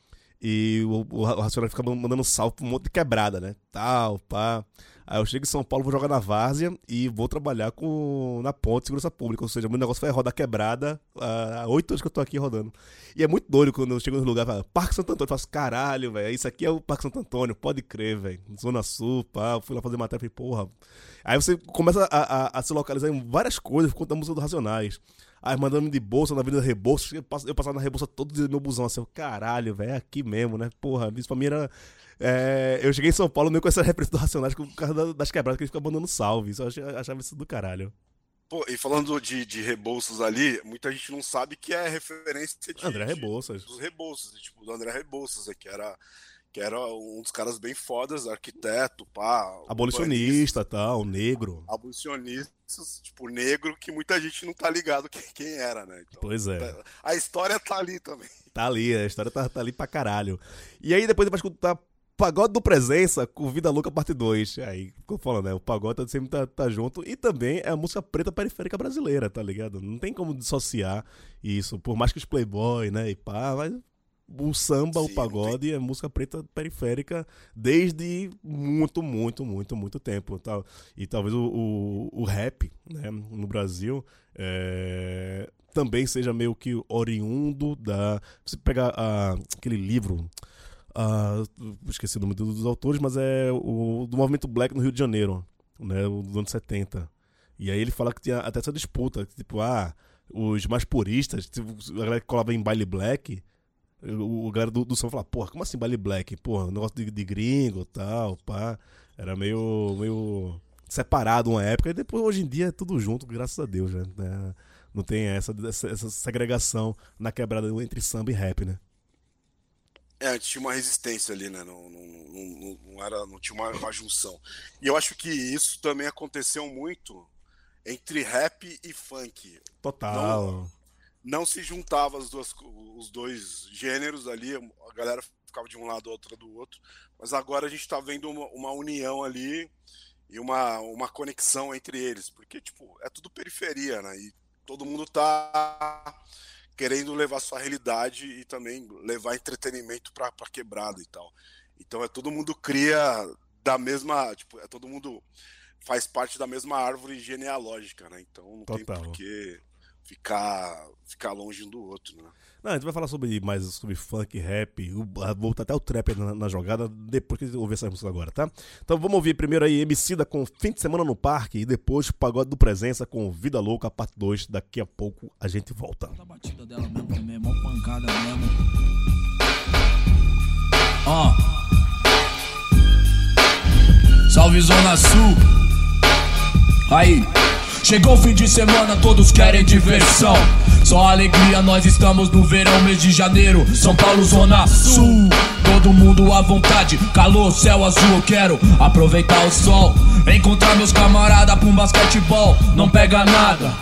A: e o, o, o Racionais ficava mandando salve pra um monte de quebrada, né? Tal, pá. Aí eu chego em São Paulo, vou jogar na várzea e vou trabalhar com, na ponte de segurança pública. Ou seja, meu negócio vai rodar quebrada há oito anos que eu tô aqui rodando. E é muito doido quando eu chego no lugar e falo, Parque Santo Antônio. Eu faço, caralho, velho, isso aqui é o Parque Santo Antônio, pode crer, velho. Zona Sul, pá, eu fui lá fazer matéria e porra. Aí você começa a, a, a, se localizar em várias coisas por conta da música dos Racionais. Aí mandando de bolsa na Avenida Rebouça. Eu, eu passava na Rebouça todo dia no meu busão assim, caralho, velho, é aqui mesmo, né? Porra, isso pra mim era. É, eu cheguei em São Paulo meio com essa referência do Racionais por causa das quebradas que ele fica mandando salve. Isso eu achava isso do caralho.
B: Pô, e falando de, de Rebouças ali, muita gente não sabe que é referência de,
A: André Rebouças.
B: De, dos Rebouças, tipo, do André Rebouças, que era que era um dos caras bem fodas, arquiteto, pá.
A: Abolicionista, tal, negro.
B: Abolicionistas, tipo, negro, que muita gente não tá ligado quem, quem era, né? Então,
A: pois é.
B: Tá, a história tá ali também.
A: Tá ali, a história tá, tá ali pra caralho. E aí depois vai escutar Pagode do Presença com Vida Louca Parte 2. Aí, ficou falando, né? O pagode sempre tá, tá junto. E também é a música preta periférica brasileira, tá ligado? Não tem como dissociar isso. Por mais que os Playboy, né? E pá, mas o samba, Sim, o pagode tem... é música preta periférica desde muito, muito, muito, muito tempo. Tal. E talvez o, o, o rap né, no Brasil é, também seja meio que oriundo da. Você pegar aquele livro. esqueci o nome dos autores, mas é o do movimento black no Rio de Janeiro, né, dos anos 70. E aí ele fala que tinha até essa disputa, tipo, ah, os mais puristas, tipo, a galera que colava em baile black, o, o galera do, do som falava, porra, como assim baile black? Porra, negócio de, de gringo e tal, pá. Era meio, meio separado uma época, e depois hoje em dia é tudo junto, graças a Deus, né? Não tem essa, essa, essa segregação na quebrada entre samba e rap, né?
B: É, tinha uma resistência ali, né? Não, não, não, não era, não tinha uma, uma, junção. E eu acho que isso também aconteceu muito entre rap e funk.
A: Total.
B: Não, se juntava as duas, os dois gêneros ali, a galera ficava de um lado, a outra do outro. Mas agora a gente está vendo uma, uma, união ali e uma, uma conexão entre eles, porque tipo é tudo periferia, né? E todo mundo tá querendo levar sua realidade e também levar entretenimento para quebrada e tal. Então é todo mundo cria da mesma, tipo, é todo mundo faz parte da mesma árvore genealógica, né? Então não Total. tem porquê ficar, ficar longe um do outro, né?
A: Não, a gente vai falar sobre mais sobre funk, rap, voltar até o trap na, na, jogada depois que ouvir essa música agora, tá? Então vamos ouvir primeiro aí Emicida com Fim de Semana no Parque e depois Pagode do Presença com Vida Louca, parte 2. Daqui a pouco a gente volta. A batida dela mesmo também, mó pancada mesmo.
L: Ó. Salve Zona Sul. Aí. Chegou o fim de semana, todos querem diversão. Só alegria, nós estamos no verão, mês de janeiro. São Paulo, Zona Sul. Todo mundo à vontade, calor, céu azul. Eu quero aproveitar o sol. Encontrar meus camaradas pra um basquetebol. Não pega nada.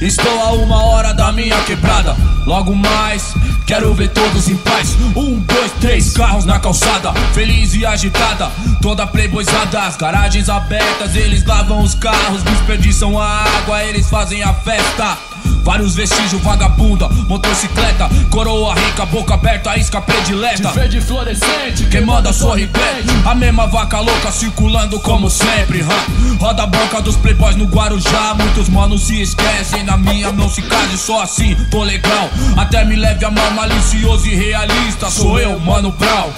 L: Estou a uma hora da minha quebrada. Logo mais, quero ver todos em paz. Um, dois, três carros na calçada, feliz e agitada. Toda playboyzada, as garagens abertas. Eles lavam os carros, desperdiçam a água, eles fazem a festa. Vários vestígios, vagabunda, motocicleta, coroa rica, boca aberta, isca predileta. De verde fluorescente, quem manda sorridente. A mesma vaca louca circulando como sempre. Huh? Roda a banca dos playboys no Guarujá. Muitos manos se esquecem, na minha não se case, só assim tô legal. Até me leve a mão malicioso e realista. Sou eu, mano Brown.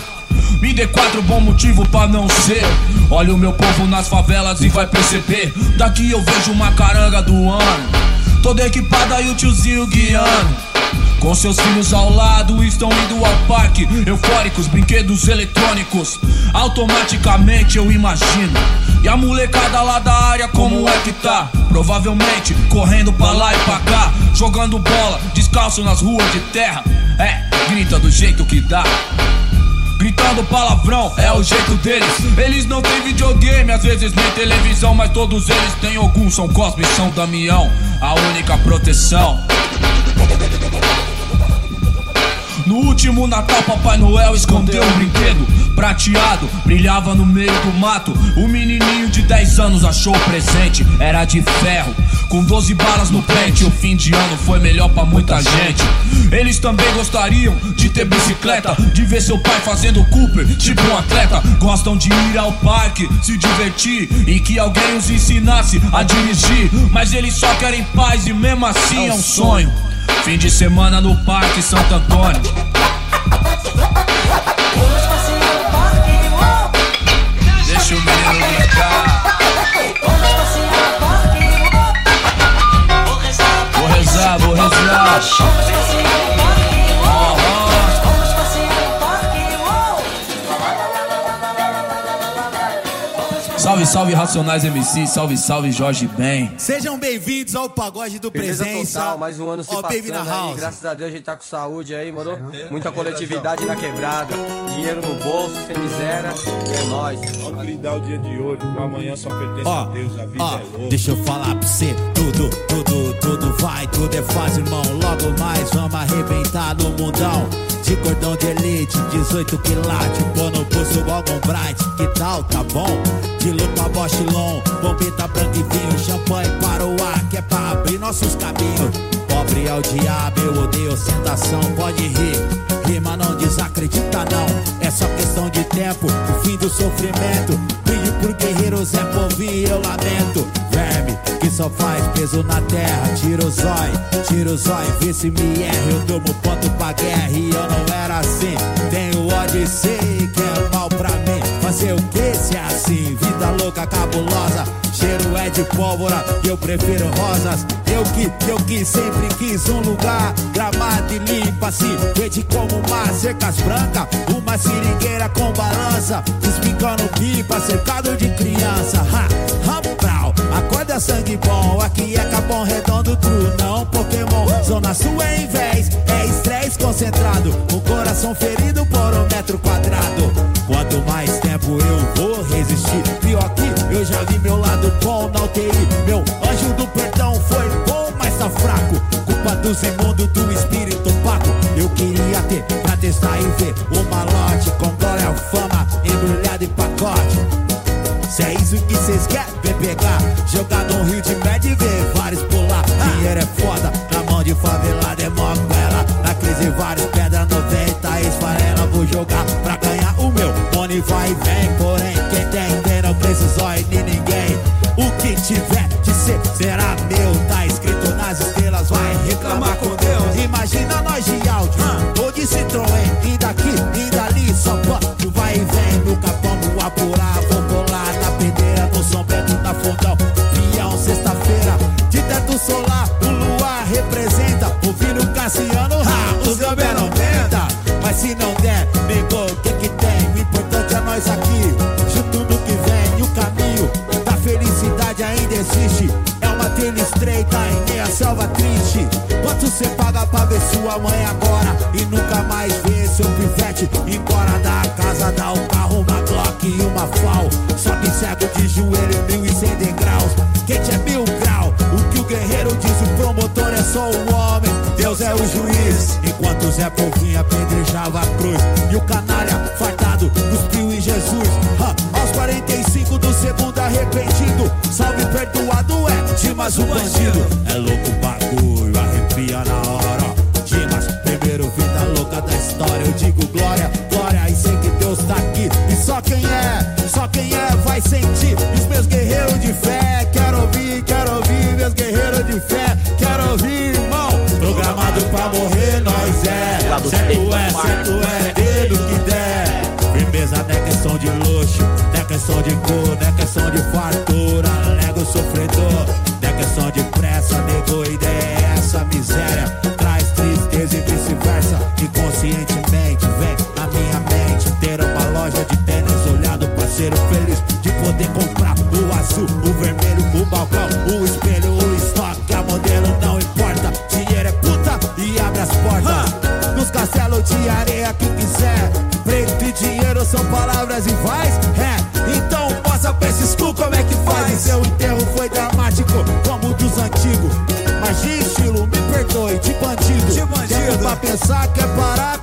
L: Me dê quatro bom motivo pra não ser. Olha o meu povo nas favelas e vai perceber. Daqui eu vejo uma caranga do ano. Toda equipada e o tiozinho guiando. Com seus filhos ao lado, estão indo ao parque. Eufóricos, brinquedos eletrônicos. Automaticamente eu imagino E a molecada lá da área como é que tá? Provavelmente correndo pra lá e pra cá Jogando bola, descalço nas ruas de terra É, grita do jeito que dá Gritando palavrão, é o jeito deles. Eles não têm videogame, às vezes nem televisão Mas todos eles têm algum, São Cosme São Damião A única proteção. No último Natal, Papai Noel escondeu um brinquedo prateado, brilhava no meio do mato. O menininho de 10 anos achou o presente, era de ferro, com 12 balas no pente. O fim de ano foi melhor pra muita gente. Eles também gostariam de ter bicicleta, de ver seu pai fazendo Cooper, tipo um atleta. Gostam de ir ao parque, se divertir e que alguém os ensinasse a dirigir. Mas eles só querem paz e mesmo assim é um sonho. Fim de semana no Parque Santo Antônio. Salve, Racionais MC, salve, salve Jorge Ben.
M: Sejam bem-vindos ao Pagode do
N: Firmeza
M: Presença.
N: total, mais um ano se
M: Ó,
N: passando
M: na
N: aí,
M: house.
N: graças a Deus a gente tá com saúde aí, mano. Muita coletividade na quebrada, dinheiro no bolso, sem miséria, e é nóis.
O: Vamos lidar o dia de hoje, amanhã só pertence
M: Ó,
O: a Deus, a vida
M: ó,
O: é louca.
M: deixa eu falar pra você, tudo, tudo, tudo vai, tudo é fácil, irmão. Logo mais vamos arrebentar no mundão. De cordão de elite, 18 quilates, pô no pulso Golgon Bright, que tal, tá bom? De Bosch Long, bombeta branca e vinho, champanhe para o ar, que é pra abrir nossos caminhos. Pobre é o diabo, eu odeio ostentação, pode rir, rima não desacredita não, é só questão de tempo, o fim do sofrimento. Brilho por guerreiros é povinho e eu lamento. Verme que só faz peso na terra. Tira o zóio, tira o zóio, vê se me erra. Eu tomo ponto pra guerra e eu não era assim. Tenho ódio e sei que é mal pra mim. Fazer o que se é assim? Vida louca, cabulosa. Cheiro é de pólvora e eu prefiro rosas. Eu que, eu que sempre quis um lugar gramado e limpo assim. Verde como mar, cercas brancas. Uma seringueira com balança. Despicando pipa, cercado de criança. Ha, Rambrau, sangue bom. Aqui é Capão Redondo, true, não Pokémon. Zona Sul é invés, é estresse concentrado. O coração ferido por um metro quadrado. Quanto mais tempo eu vou resistir, pior que eu já vi meu lado bom na UTI. Meu anjo do perdão foi bom, mas tá fraco. Culpa dos imundos do espírito paco. Eu queria ter pra testar e ver o malote com glória, fama, embrulhado em pacote. Se é isso que vocês querem, vem pegar. Jogar no rio de média e ver vários pular. Dinheiro é foda, na mão de favelada é moquela. Na crise, vários pedra 90, esfarela. Vou jogar pra ganhar o meu. Money vai e vem, porém, quem tem, tem, não precisa de ninguém. O que tiver de ser, será meu. Tá escrito nas estrelas, vai reclamar com Deus. Imagina nós de se não der, negou, o que que tem? O importante é nós aqui, junto no que vem. O caminho da felicidade ainda existe. É uma trilha estreita em meia selva triste. Quanto você paga pra ver sua mãe agora? E nunca mais ver seu pivete embora da casa, dá um carro, uma Glock e uma FAL. Que cego de joelho, mil e cem degraus. Quente é mil grau. O que o guerreiro diz, o promotor é só o homem. Deus é o juiz. Enquanto Zé Povinho apedrejava a cruz. E o canalha fartado cuspiu em Jesus. Ha, aos 45 do segundo arrependido. Salve perdoado é Dimas o bandido. É louco o bagulho, arrepia na hora. Dimas, primeiro vida louca da história. Eu digo glória, glória. E sei que Deus tá aqui. E só quem é, só quem é vai sentir. Os meus guerreiros de fé, Certo é, iguais? É, então mostra pra esses cu como é que faz. Seu enterro foi dramático, como o dos antigos. Mas de estilo, me perdoe, de bandido. De bandido. Pra pensar, parar, que cê quer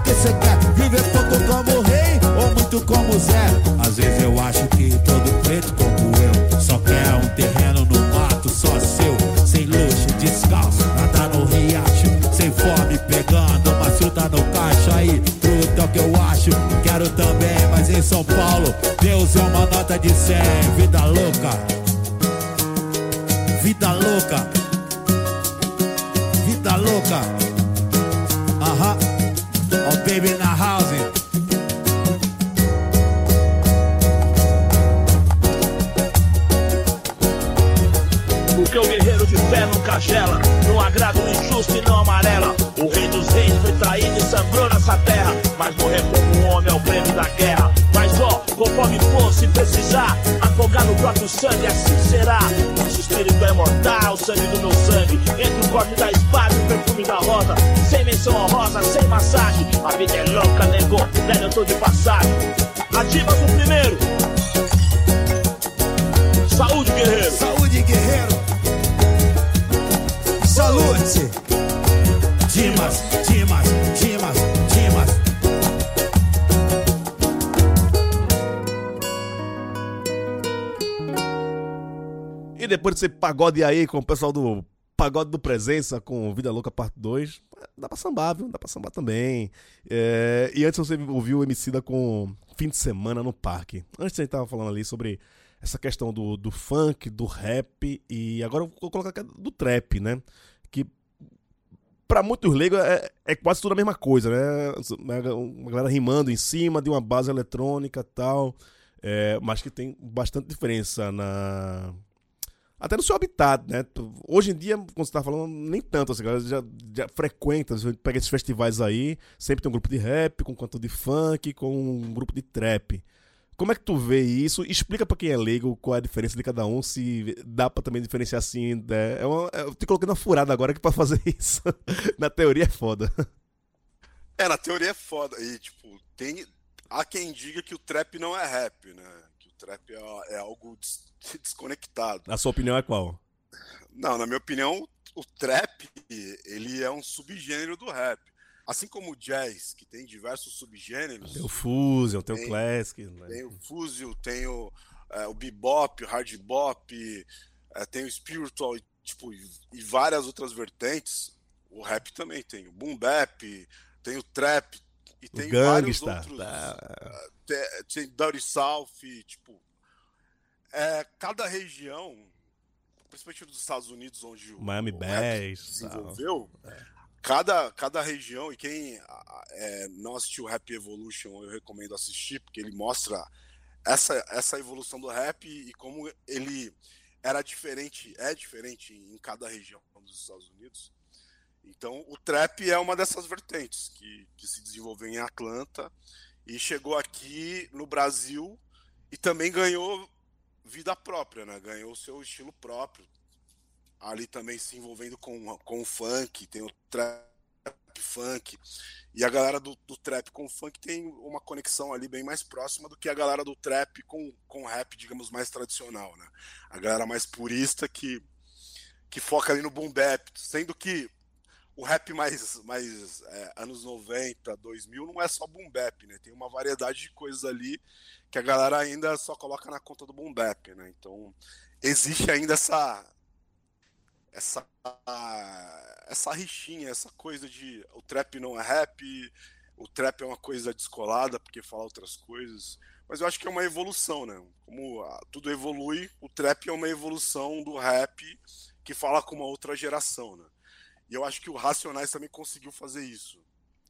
M: Deus é uma nota de 100. Vida louca, vida louca, vida louca. Aham, oh baby na house.
F: Velho, eu tô de passagem. Ativa o primeiro. Saúde, guerreiro.
M: Saúde, guerreiro. Salute. Dimas, Dimas, Dimas, Dimas.
A: E depois desse pagode aí com o pessoal do Pagode do Presença com Vida Louca Parte 2, dá pra sambar, viu? Dá pra sambar também. É, E antes você ouviu o Emicida com Fim de Semana no Parque. Antes a gente tava falando ali sobre essa questão do, do funk, do rap e agora eu vou colocar aqui do trap, né? Que pra muitos leigos é, é quase tudo a mesma coisa, né? Uma galera rimando em cima de uma base eletrônica tal, é, mas que tem bastante diferença na até no seu habitat, né? Hoje em dia, como você tá falando, nem tanto, assim, galera já, já frequenta, pega esses festivais aí, sempre tem um grupo de rap, com um cantor de funk, com um grupo de trap. Como é que tu vê isso? Explica pra quem é leigo qual é a diferença de cada um, se dá pra também diferenciar assim. Né? É uma, eu te coloquei na furada agora que pra fazer isso, na teoria é foda.
B: É, na teoria é foda. E, tipo, tem. Há quem diga que o trap não é rap, né? Trap é, é algo des- desconectado.
A: A sua opinião é qual?
B: Não, na minha opinião, o trap, ele é um subgênero do rap. Assim como o jazz, que tem diversos subgêneros.
A: Tem o Fusion, tem o Classic. Né?
B: Tem o Fuzil, tem o, é, o bebop, o hard bop, é, tem o spiritual, e, tipo, e, e várias outras vertentes. O rap também tem o boom bap, tem o trap e
A: O
B: tem vários
A: Gangsta.
B: outros.
A: tá.
B: Tem, Dirty South, tipo, é, cada região, principalmente dos Estados Unidos, onde o,
A: Miami
B: o
A: Bass. tal.
B: desenvolveu, cada, cada região, e quem é, não assistiu Rap Evolution, eu recomendo assistir, porque ele mostra essa, essa evolução do rap e como ele era diferente, é diferente em cada região dos Estados Unidos. Então, o trap é uma dessas vertentes que, que se desenvolveu em Atlanta e chegou aqui no Brasil e também ganhou vida própria, né? Ganhou seu estilo próprio. Ali também se envolvendo com, com o funk, tem o trap funk. E a galera do, do trap com o funk tem uma conexão ali bem mais próxima do que a galera do trap com, com rap, digamos, mais tradicional, né? A galera mais purista que, que foca ali no boom bap, sendo que o rap mais, mais é, anos 90, 2000 não é só boom bap, né? Tem uma variedade de coisas ali que a galera ainda só coloca na conta do boom bap, né? Então, existe ainda essa essa essa rixinha, essa coisa de o trap não é rap, o trap é uma coisa descolada porque fala outras coisas. Mas eu acho que é uma evolução, né? Como ah, tudo evolui, o trap é uma evolução do rap que fala com uma outra geração, né? E eu acho que o Racionais também conseguiu fazer isso,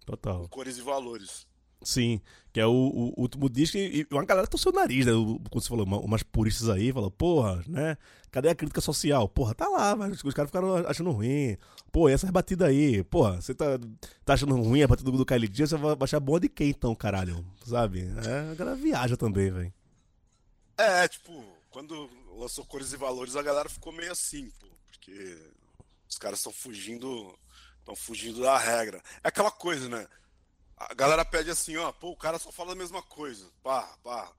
A: Total.
B: com cores e valores.
A: Sim, que é o, o último disco e uma galera torceu o nariz, né? O- Quando você falou, uma- umas puristas aí, falou, porra, né? Cadê a crítica social? Porra, tá lá, mas os caras ficaram achando ruim. Pô, e essas batidas aí, porra, você tá, tá achando ruim a batida do Kylie Dias, você vai achar boa de quem então, caralho? Sabe? É, a galera viaja também, velho.
B: É, tipo, quando lançou Cores e Valores, a galera ficou meio assim, pô, porque os caras estão fugindo, estão fugindo da regra. É aquela coisa, né? a galera pede assim, ó, pô, o cara só fala a mesma coisa. Pá, pá.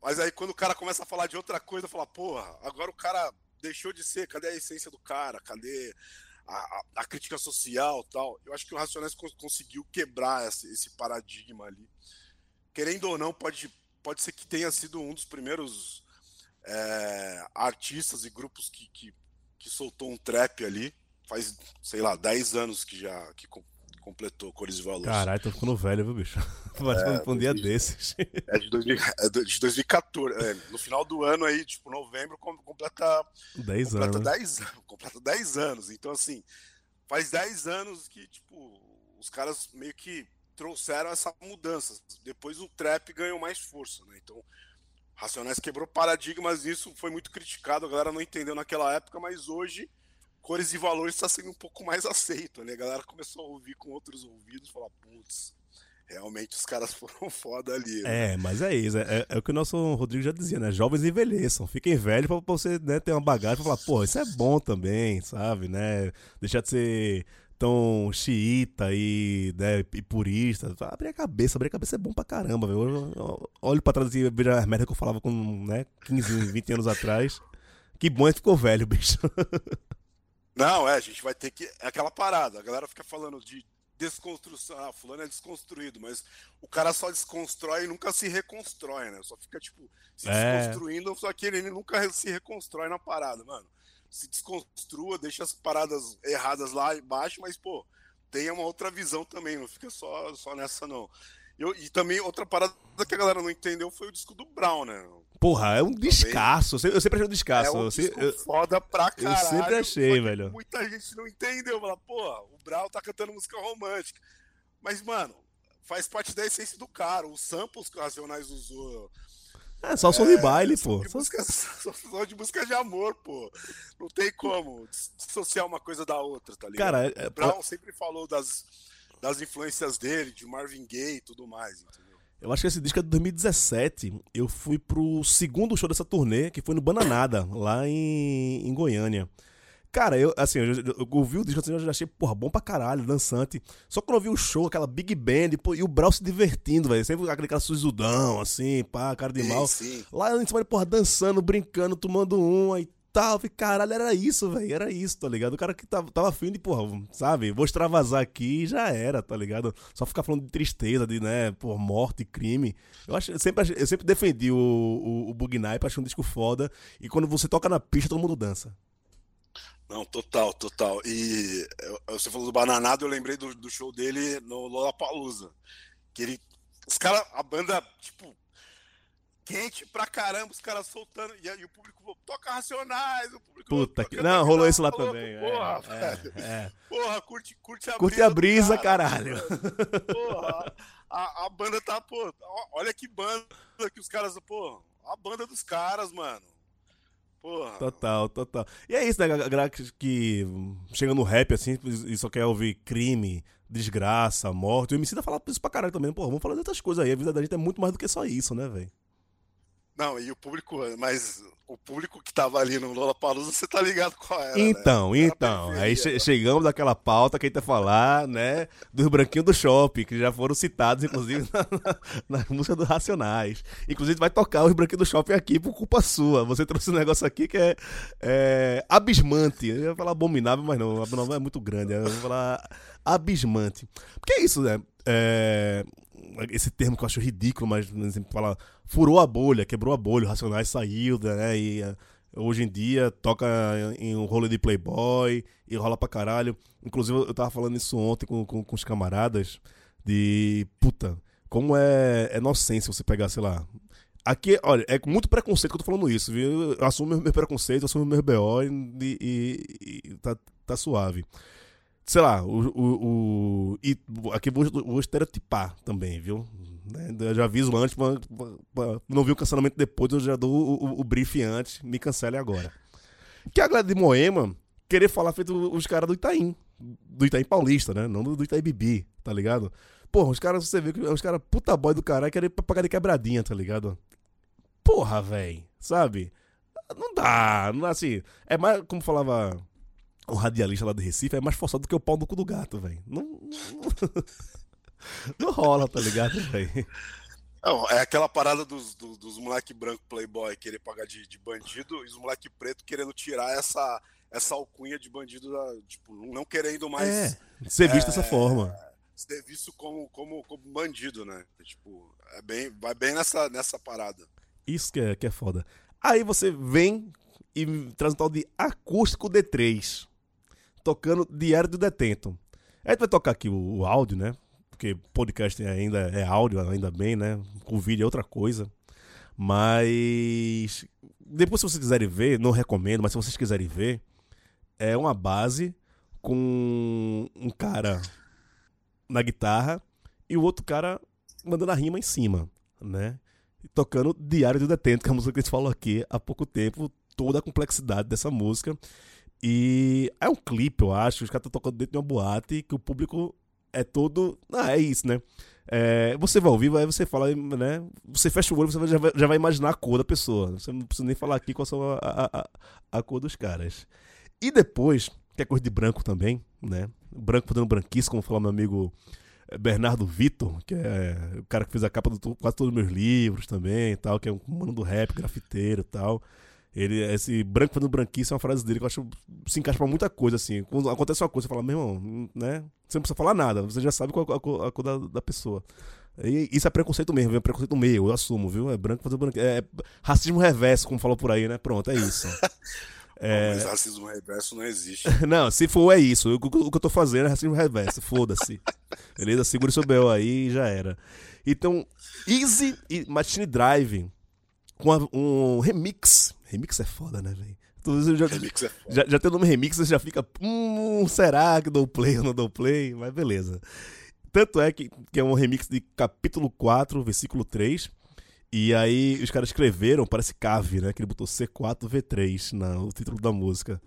B: Mas aí quando o cara começa a falar de outra coisa, fala, porra, agora o cara deixou de ser, cadê a essência do cara? Cadê a, a, a crítica social tal? Eu acho que o Racionais cons- conseguiu quebrar esse, esse paradigma ali. Querendo ou não, pode, pode ser que tenha sido um dos primeiros é, artistas e grupos que, que, que soltou um trap ali. Faz, sei lá, 10 anos que já que com- completou Cores e Valores.
A: Caralho, tô ficando velho, viu, bicho? Participando
B: É,
A: um dia
B: 2000.
A: desses.
B: É de, 2000 é de 2014. é, no final do ano aí, tipo, novembro, com- completa
A: 10
B: completa
A: anos. né?
B: 10 anos. Completa 10 anos. Então, assim, faz 10 anos que, tipo, os caras meio que trouxeram essa mudança. Depois o trap ganhou mais força, né? Então, Racionais quebrou paradigmas, isso foi muito criticado, a galera não entendeu naquela época, mas hoje Cores e Valores está sendo um pouco mais aceito, né? A galera começou a ouvir com outros ouvidos falar, putz, realmente os caras foram foda ali. né?
A: É, mas é isso. É, é- é o que o nosso Rodrigo já dizia, né? Jovens envelheçam, fiquem velhos pra você né, ter uma bagagem pra falar, pô, isso é bom também, sabe, né? Deixar de ser tão xiita e, né, e purista. Abrir a cabeça, abrir a cabeça é bom pra caramba, velho. Eu, eu olho pra trás e vejo as merdas que eu falava com, né, 15, 20 anos atrás. Que bom ficou velho, bicho.
B: Não, é, a gente vai ter que. É aquela parada. A galera fica falando de desconstrução. Ah, fulano é desconstruído, mas o cara só desconstrói e nunca se reconstrói, né? Só fica, tipo, se
A: É.
B: desconstruindo, só que ele nunca se reconstrói na parada, mano. Se desconstrua, deixa as paradas erradas lá embaixo, mas, pô, tenha uma outra visão também, não fica só, só nessa, não. Eu, e também outra parada que a galera não entendeu foi o disco do Brown, né?
A: Porra, é um descasso. Eu sempre- eu achei um descasso.
B: É um
A: Eu
B: disco
A: eu-
B: foda pra
A: eu
B: caralho.
A: sempre achei, velho.
B: Muita gente não entendeu. Fala, porra, o Brau tá cantando música romântica. Mas, mano, faz parte da essência do cara. Os samples que o Racionais usou.
A: É só som de baile,
B: são
A: pô. Só-
B: música, são só de música de amor, pô. Não tem como dissociar uma coisa da outra, tá ligado?
A: Cara, é-
B: o Brown sempre falou das, das influências dele, de Marvin Gaye e tudo mais, entendeu?
A: Eu acho que esse disco é de 2017. Eu fui pro segundo show dessa turnê, que foi no Bananada, lá em, em Goiânia. Cara, eu, assim, eu, eu, eu ouvi o disco assim, eu já achei, porra, bom pra caralho, dançante. Só quando eu vi o show, aquela big band, pô, e o Brau se divertindo, velho. Sempre aquele cara susudão, assim, pá, cara de mal.
B: sim.
A: Lá em cima, porra, dançando, brincando, tomando um aí tal. Falei, caralho, era isso, velho. Era isso, tá ligado? O cara que tava, tava afim de, porra, sabe? Vou extravasar aqui e já era, tá ligado? Só ficar falando de tristeza, de, né, por morte, crime. Eu, acho, eu, sempre, eu sempre defendi o, o, o Bug Night, achei um disco foda. E quando você toca na pista, todo mundo dança.
B: Não, total, total. E eu- você falou do Bananado, eu lembrei do, do show dele no Lollapalooza. Que ele. Os caras, a banda, tipo, quente pra caramba, os caras soltando. E, aí o público falou, toca Racionais, o público.
A: Puta que. Não, rolou isso lá também.
B: Porra,
A: é,
B: velho.
A: é.
B: Porra, curte, curte a
A: Curte
B: brisa.
A: a
B: do
A: brisa,
B: cara,
A: caralho.
B: Porra, a, a banda tá, pô, olha que banda que os caras, pô, a banda dos caras, mano. Porra.
A: Total, total. E é isso, né? A galera que, que chega no rap assim e só quer ouvir crime, desgraça, morte. O MC da fala isso pra caralho também. Pô, vamos falar de outras coisas aí. A vida da gente é muito mais do que só isso, né, velho?
B: Não, e o público, mas o público que tava ali no Lollapalooza, você tá ligado qual era,
A: Então,
B: né?
A: então. Aí che- chegamos daquela pauta que a gente ia falar, né? Dos branquinhos do shopping, que já foram citados, inclusive, na, na música dos Racionais. Inclusive, vai tocar os branquinhos do shopping aqui por culpa sua. Você trouxe um negócio aqui que é, é abismante. Eu ia falar abominável, mas não. Abominável é muito grande. Eu vou falar abismante. Porque é isso, né? É, esse termo que eu acho ridículo, mas fala, furou a bolha, quebrou a bolha, o Racionais saiu, né? E eh, hoje em dia toca em um rolê de Playboy e rola pra caralho. Inclusive, eu tava falando isso ontem com, com, com os camaradas de puta, como é, é inocência você pegar, sei lá. Aqui, olha, é com muito preconceito que eu tô falando isso, viu? Eu assumo meu, meu preconceito, assumo meu BO e, e- e tá, tá suave sei lá, o, o, o- e aqui vou, vou estereotipar também, viu? Né? Eu já aviso antes, não vir o cancelamento depois, eu já dou o, o, o brief antes, me cancele agora. Que a galera de Moema querer falar feito os caras do Itaim, do Itaim Paulista, né? Não do, do Itaim Bibi, tá ligado? Porra, os caras, você vê que os caras puta boy do caralho querem pagar de quebradinha, tá ligado? Porra, véi, sabe? Não dá, não dá assim. É mais, como falava o radialista lá de Recife, é mais forçado do que o pau no cu do gato, velho. Não, Não rola, tá ligado, velho?
B: Não, é aquela parada dos, dos, dos moleque branco playboy querer pagar de, de bandido e os moleque preto querendo tirar essa, essa alcunha de bandido, da, tipo, não querendo mais.
A: É, ser visto dessa forma.
B: Ser visto como, como, como bandido, né? Tipo, é bem, vai bem nessa, nessa parada.
A: Isso que é, que é foda. Aí você vem e traz um tal de acústico D3, tocando Diário do Detento. A gente vai tocar aqui o, o áudio, né? Porque podcast ainda é áudio, ainda bem, né? O vídeo é outra coisa. Mas depois, se vocês quiserem ver, não recomendo, mas se vocês quiserem ver, é uma base com um cara na guitarra e o outro cara mandando a rima em cima, né? Tocando Diário do Detento, que é a música que a gente falou aqui há pouco tempo, toda a complexidade dessa música. E é um clipe, eu acho, os caras estão tocando dentro de uma boate que o público é todo. Ah, é isso, né? É, você vai ouvir, aí você fala, né? Você fecha o olho, você já vai, já vai imaginar a cor da pessoa. Você não precisa nem falar aqui qual são a, a, a, a cor dos caras. E depois, que é cor de branco também, né? Branco podendo branquice, como fala meu amigo Bernardo Vitor, que é o cara que fez a capa de quase todos os meus livros também e tal, que é um mano do rap, grafiteiro e tal. Ele, esse branco fazendo branquice é uma frase dele que eu acho se encaixa pra muita coisa, assim. Quando acontece uma coisa, você fala, meu irmão, né? Você não precisa falar nada, você já sabe qual a cor, a cor da, da, pessoa. E isso é preconceito mesmo, é preconceito meu, eu assumo, viu? É branco fazendo branquice. É racismo reverso, como falou por aí, né? Pronto, é isso.
B: É... Mas racismo reverso não existe.
A: não, se for, é isso. O, o, que eu tô fazendo é racismo reverso. Foda-se. Beleza? Segura seu bel aí e já era. Então, Easy e Machine Drive com um remix. Remix é foda, né, velho? Já, remix é foda. Já, já tem o nome remix, você já fica. Hum, será que dou play ou não dou play? Mas beleza. Tanto é que, que é um remix de capítulo 4, versículo 3 e aí os caras escreveram, parece Cave, né? Que ele botou C4V3 no título da música.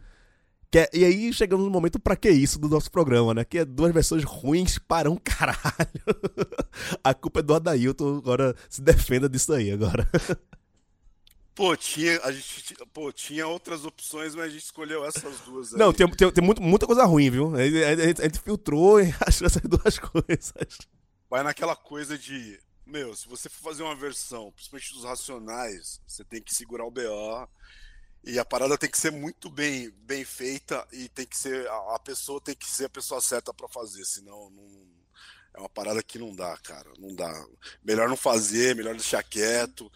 A: É, e aí chegamos no momento pra que isso do nosso programa, né? Que é duas versões ruins para um caralho. A culpa é do Adailton, agora se defenda disso aí agora.
B: Pô, tinha, a gente, pô, tinha outras opções, mas a gente escolheu essas duas aí.
A: Não, tem, tem, tem muito, muita coisa ruim, viu? A gente, a gente, a filtrou e achou essas duas coisas.
B: Vai naquela coisa de meu, se você for fazer uma versão, principalmente dos racionais, você tem que segurar o BO. E a parada tem que ser muito bem, bem feita e tem que ser a, pessoa tem que ser a pessoa certa para fazer, senão não, é uma parada que não dá, cara, não dá. Melhor não fazer, melhor deixar quieto,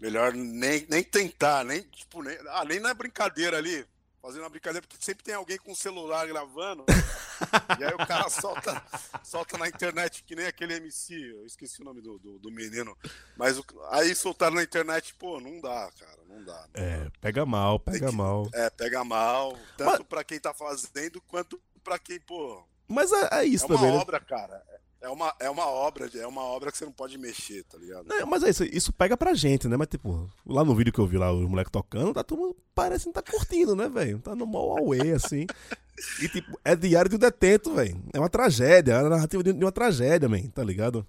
B: melhor nem, nem tentar, nem tipo nem, ah, nem na brincadeira ali fazendo uma brincadeira, porque sempre tem alguém com o celular gravando. e aí o cara solta, solta na internet, que nem aquele MC, eu esqueci o nome do, do, do menino. Mas o, aí soltaram na internet, pô, não dá, cara, não dá. Não
A: é,
B: dá.
A: pega mal, pega
B: que,
A: mal.
B: É, pega mal, tanto Mas... pra quem tá fazendo, quanto pra quem, pô.
A: Mas é, é isso
B: é uma
A: também.
B: Né? obra, cara. É uma, é uma obra, é uma obra que você não pode mexer, tá ligado?
A: Não, mas é isso, isso pega pra gente, né? Mas tipo, lá no vídeo que eu vi lá os moleques tocando, tá todo mundo parecendo tá curtindo, né, velho? Tá no mall away, assim. E tipo, é diário do detento, velho. É uma tragédia, é a narrativa de uma tragédia, man, tá ligado?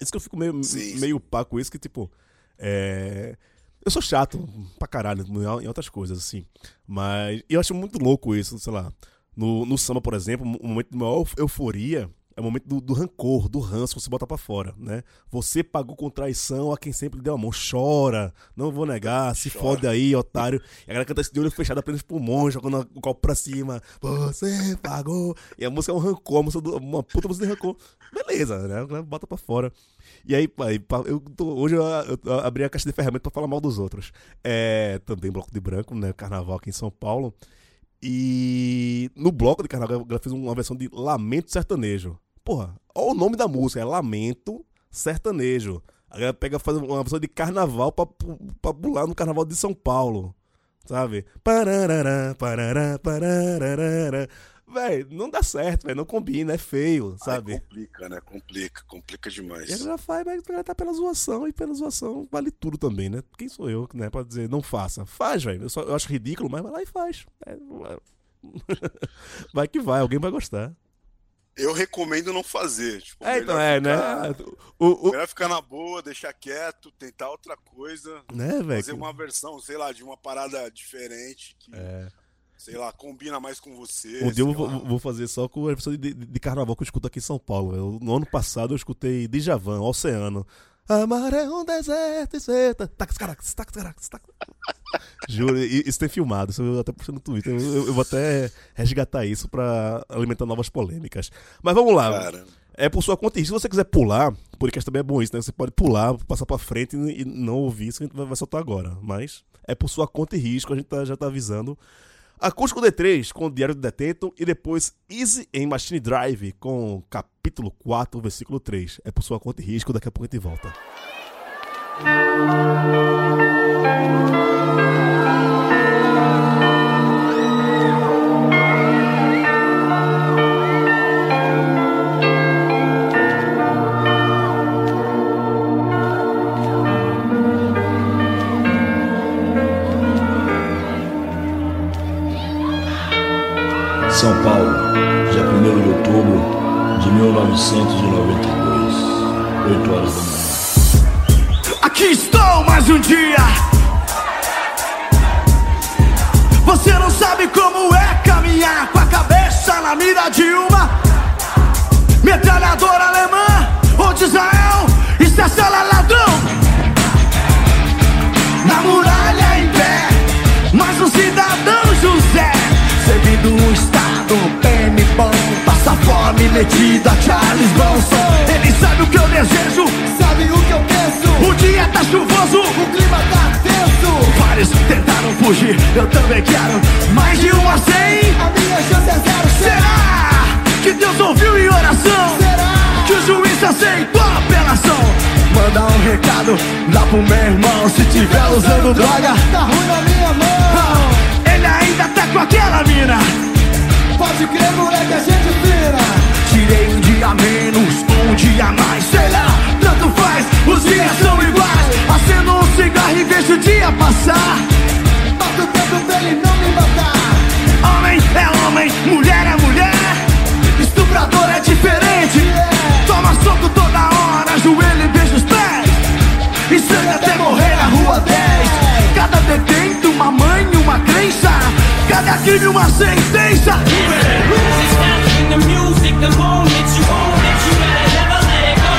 A: Isso que eu fico meio, sim, meio pá com isso, que tipo, é... Eu sou chato pra caralho em outras coisas, assim. Mas eu acho muito louco isso, sei lá. No, no samba, por exemplo, um momento de maior euforia é o momento do, do, rancor, do ranço, você bota para fora, né? Você pagou com traição a quem sempre deu a mão. Chora, não vou negar, se Chora. fode aí, otário. E a galera canta esse de olho fechado apenas pro pulmões, jogando o copo pra cima. Você pagou. E a música é um rancor, música do, uma puta música de rancor. Beleza, né? Bota pra fora. E aí, aí eu tô, hoje eu, eu, abri a caixa de ferramentas pra falar mal dos outros. É, também Bloco de Branco, né? Carnaval aqui em São Paulo. E no bloco de carnaval ela fez uma versão de Lamento Sertanejo. Porra, olha o nome da música, é Lamento Sertanejo. A galera pega faz uma versão de carnaval pra, pra pular no carnaval de São Paulo. Sabe? Parará, parará, parará. Véi, não dá certo, véio, não combina, é feio, sabe?
B: Ai, complica, né? Complica, complica demais.
A: E ela já faz, mas ela tá pela zoação, e pela zoação vale tudo também, né? Quem sou eu, né, pra dizer não faça? Faz, velho. Eu, eu acho ridículo, mas vai lá e faz. É, vai que vai, alguém vai gostar
B: eu recomendo não fazer. Tipo,
A: é, então é, né?
B: ficar, né? O, o... Melhor ficar na boa, deixar quieto, tentar outra coisa.
A: Né, velho?
B: Fazer uma versão, sei lá, de uma parada diferente. Que...
A: É.
B: sei lá, combina mais com você.
A: Um dia eu vou, vou fazer só com a versão de, de, de carnaval que eu escuto aqui em São Paulo. Eu- no ano passado eu escutei Djavan, Oceano. A maré é um deserto e seta. Tax, caracas, tax. Juro, e- isso tem filmado, isso eu até postei no Twitter. Eu, eu- eu vou até resgatar isso pra alimentar novas polêmicas. Mas vamos lá.
B: Cara.
A: É por sua conta e risco. Se você quiser pular, o podcast também é bom isso, né? Você pode pular, passar pra frente e não ouvir isso que a gente vai- vai soltar agora. Mas é por sua conta e risco, a gente tá- já tá avisando. Acústico D3 com o Diário do Detento e depois Easy em Machine Drive com capítulo 4, versículo 3. É por sua conta e risco, daqui a pouco a gente volta.
P: São Paulo, dia 1 de outubro de 1992, 8 horas da manhã.
J: Aqui estou mais um dia. Você não sabe como é caminhar com a cabeça na mira de uma metralhadora alemã ou de Israel. Isso é cela ladrão. Na muralha em pé, mas o cidadão José, fome metida Charles Bronson. Ele sabe o que eu desejo, sabe o que eu penso. O dia tá chuvoso, o clima tá tenso. Vários tentaram fugir, eu também quero. Mais de um a cem, a minha chance é zero. Será que Deus ouviu em oração? Será que o juiz aceitou a apelação? Manda um recado lá pro meu irmão Se tiver usando droga, tá ruim na minha mão Ele ainda tá com aquela mina Pode crer, moleque, a gente vira. Tirei um dia menos, um dia mais Sei lá, tanto faz, os dias são iguais. Acendo um cigarro e vejo o dia passar. Bato o tempo pra ele não me matar. Homem é homem, mulher é mulher. Estuprador é diferente. Toma soco toda hora, joelho e beija os pés. E sangue até morrer na rua 10 Cada detento, uma mãe, uma crença Cada crime, uma sentença
F: the music, the moment you own it, you better never let it go.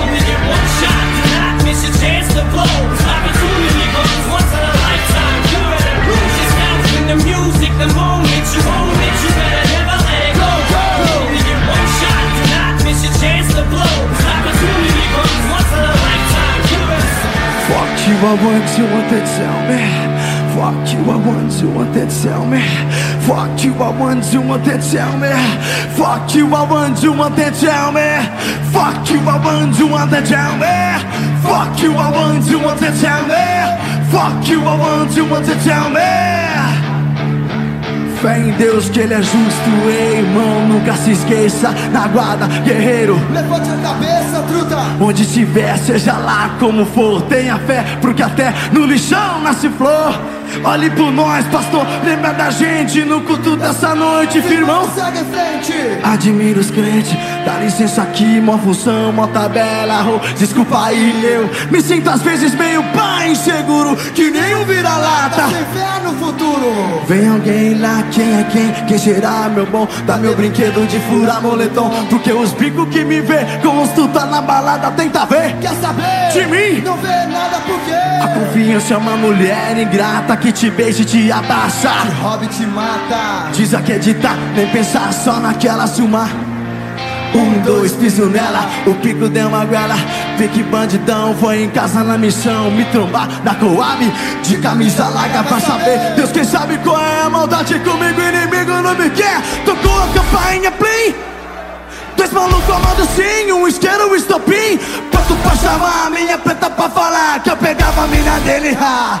F: Only get one shot, do not miss your chance to blow. Opportunity comes once in a lifetime. You better lose in the music, the moment you own it, you better never let it go. Only get one shot, do not miss your chance to blow. Opportunity comes once in a lifetime. You better.
J: Fuck you, I want you, what they tell me Fuck you, I want you, what they tell me. Fuck you, I want you, what they tell me. Fuck you, I want you, what they tell me. Fuck you, I want you, what they tell me. Fuck you, I want you, what they tell me. Fuck you, I want you, what they tell me Fé em Deus que Ele é justo, ei, irmão, nunca se esqueça. Na guarda, guerreiro. Levante a cabeça, truta. Onde estiver, seja lá como for. Tenha fé, porque até no lixão nasce flor. Olhe por nós, pastor, lembra da gente No culto dessa noite, firmão. Segue frente. Admiro os crentes, dá licença aqui Mó função, mó tabela, oh, desculpa aí Eu me sinto às vezes meio pai inseguro Que nem um vira-lata. Sem fé no futuro. Vem alguém lá, quem é quem? Quem será, meu bom? Dá meu brinquedo de furar moletom Porque os bicos que me vê Com os tu tá na balada, tenta ver Quer saber? De mim? Não vê nada por quê? A confiança é uma mulher ingrata Que te beija e te abraça Te rouba e te mata Desacreditar, nem pensar só naquela ciúma um, dois, piso nela, o pico deu uma goela Pique bandidão, foi em casa na missão. Me trombar na Coab, de camisa larga pra saber. Deus quem sabe qual é a maldade comigo, inimigo não me quer. Tocou a campainha, plim. Dois malucos comando sim, um isqueiro, um estopim. Pronto pra chamar a minha preta pra falar Que eu pegava a mina dele, ha.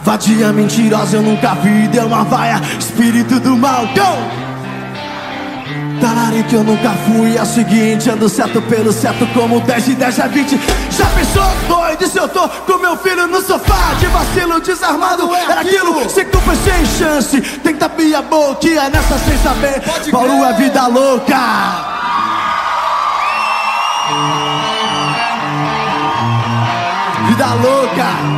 J: Vadia mentirosa eu nunca vi, deu uma vaia. Espírito do mal, go! Talarico que eu nunca fui, é o seguinte Ando certo pelo certo como 10 de 10 a 20 Já pensou doido se eu tô com meu filho no sofá De vacilo desarmado, era aquilo. Sem culpa sem chance, tenta abrir a e é nessa sem saber. Paulo é vida louca. Vida louca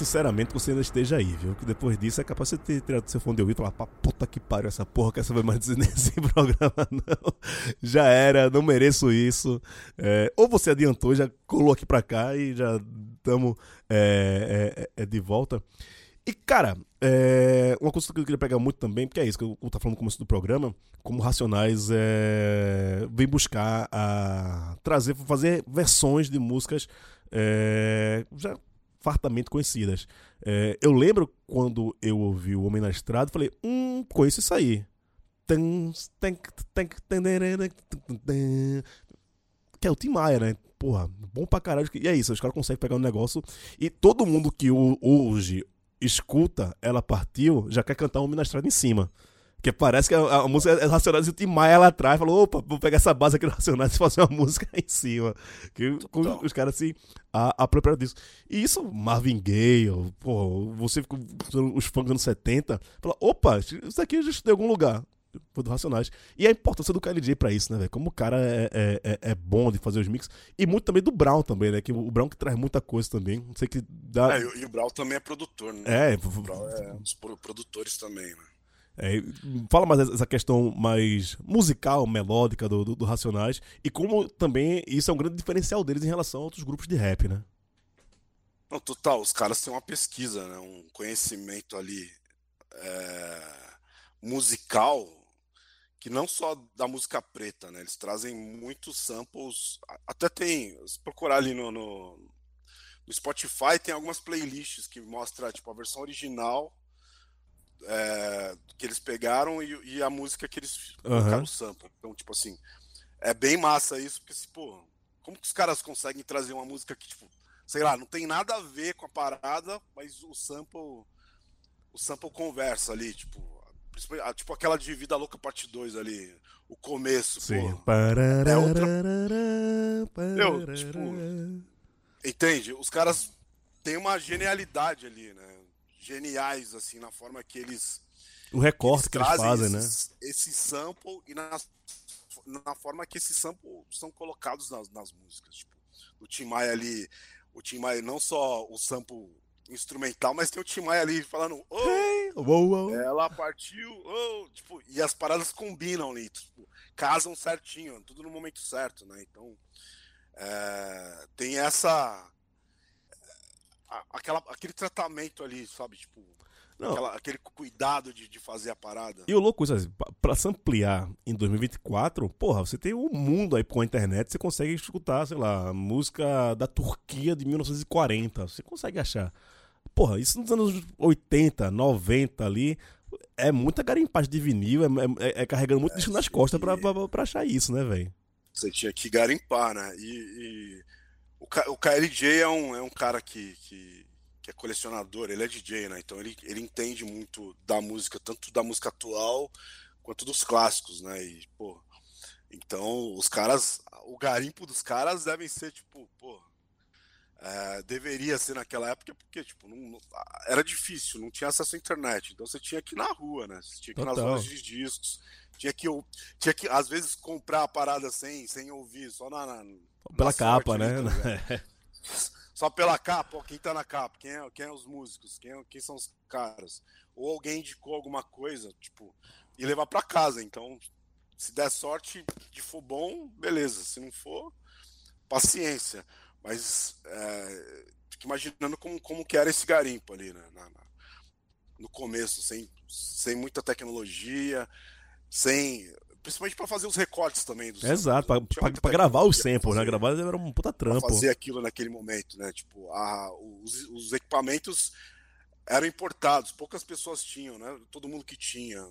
A: sinceramente que você ainda esteja aí, viu? Que depois disso é capaz de você ter tirado seu fone de ouvido e falar, puta que pariu essa porra, quer saber mais dizer nesse programa, não. Já era, não mereço isso. É, ou você adiantou, já colou aqui pra cá e já estamos é, é, é, de volta. E, cara, é, uma coisa que eu queria pegar muito também, porque é isso que eu estava falando no começo do programa, como Racionais é, vem buscar a trazer, fazer versões de músicas é, já fartamente conhecidas. É, eu lembro quando eu ouvi o Homem na Estrada, falei, hum, conheço isso aí. Que é o Tim Maia, né? Porra, bom pra caralho. E é isso, os caras conseguem pegar um negócio e todo mundo que hoje escuta Ela Partiu já quer cantar Homem na Estrada em cima. Porque parece que a, a música é Racionais e o Tim Maia lá atrás falou: opa, vou pegar essa base aqui do Racionais e fazer uma música em cima. Que com- os caras se a- apropriaram disso. E isso, Marvin Gaye, pô, você ficou os fãs dos anos 70, fala: opa, isso aqui eu já estudei em algum lugar. Foi do Racionais. E a importância do KLJ pra isso, né, velho? Como o cara é, é, é- é bom de fazer os mix. E muito também do Brown também, né? Que o Brown que traz muita coisa também. Não sei que dá.
B: É, e o- Brau também é produtor, né?
A: É,
B: o Brau é um dos pro- produtores também, né?
A: É, fala mais essa questão mais musical, melódica do, do, do Racionais e como também isso é um grande diferencial deles em relação a outros grupos de rap, né?
B: Não, total, os caras têm uma pesquisa, né? Um conhecimento ali é, musical que não só da música preta, né? Eles trazem muitos samples. Até tem, se procurar ali no, no, no Spotify, tem algumas playlists que mostra tipo a versão original é, que eles pegaram e, e a música que eles colocaram
A: Aham.
B: o sample. Então, tipo assim, é bem massa isso, porque, pô, como que os caras conseguem trazer uma música que, tipo, sei lá, não tem nada a ver com a parada, mas o sample o sample conversa ali, tipo, ah, tipo aquela de Vida Louca parte 2 ali, o começo,
A: Sim.
B: pô. É outra Meu, tipo, entende? Os caras têm uma genialidade ali, né? Geniais assim na forma que eles
A: O recorte que eles fazem, né?
B: esses- Esse sample e na, na forma que esses samples são colocados nas, nas músicas. Tipo, o Tim Maia ali, o Tim Maia não só o sample instrumental, mas tem o Tim Maia ali falando, oh,
A: uou.
B: ela partiu, oh, tipo, e as paradas combinam ali, tipo, casam certinho, tudo no momento certo, né? Então, é, tem essa a- aquela, aquele tratamento ali, sabe, tipo, aquela- aquele cuidado de, de fazer a parada.
A: E o louco, isso, assim, pra- se ampliar em 2024, porra, você tem um mundo aí com a internet, você consegue escutar, sei lá, música da Turquia de 1940, você consegue achar. Porra, isso nos anos 80, 90 ali, é muita garimpagem de vinil, é, é- é carregando muito disco nas costas pra, pra, pra achar isso, né, velho?
B: Você tinha que garimpar, né? E, e o, K- o KLJ é um, é um cara que, que, que é colecionador, ele é DJ, né? Então ele, ele entende muito da música, tanto da música atual quanto dos clássicos, né? E, pô, então os caras, o garimpo dos caras devem ser, tipo, pô, é, deveria ser naquela época, porque, tipo, não, não- era difícil, não tinha acesso à internet, então você tinha que ir na rua, né? Você tinha que ir nas lojas de discos, tinha que, tinha que, às vezes, comprar a parada sem, sem ouvir, só na, na-
A: Pela
B: na
A: capa, né?
B: ligado? Só pela capa, ó, quem tá na capa, quem é, quem é os músicos, quem, é- quem são os caras. Ou alguém indicou alguma coisa, tipo, e levar pra casa. Então, se der sorte de for bom, beleza. Se não for, paciência. Mas é, fico imaginando como, como que era esse garimpo ali, né? na- na- no começo, sem, sem muita tecnologia, sem. Principalmente pra fazer os recortes também dos
A: Exato,
B: muita
A: pra gravar
B: pra
A: samples, né? Gravar era um puta trampo.
B: fazer aquilo naquele momento, né? Tipo, a, os, os equipamentos eram importados, poucas pessoas tinham, né? Todo mundo que tinha.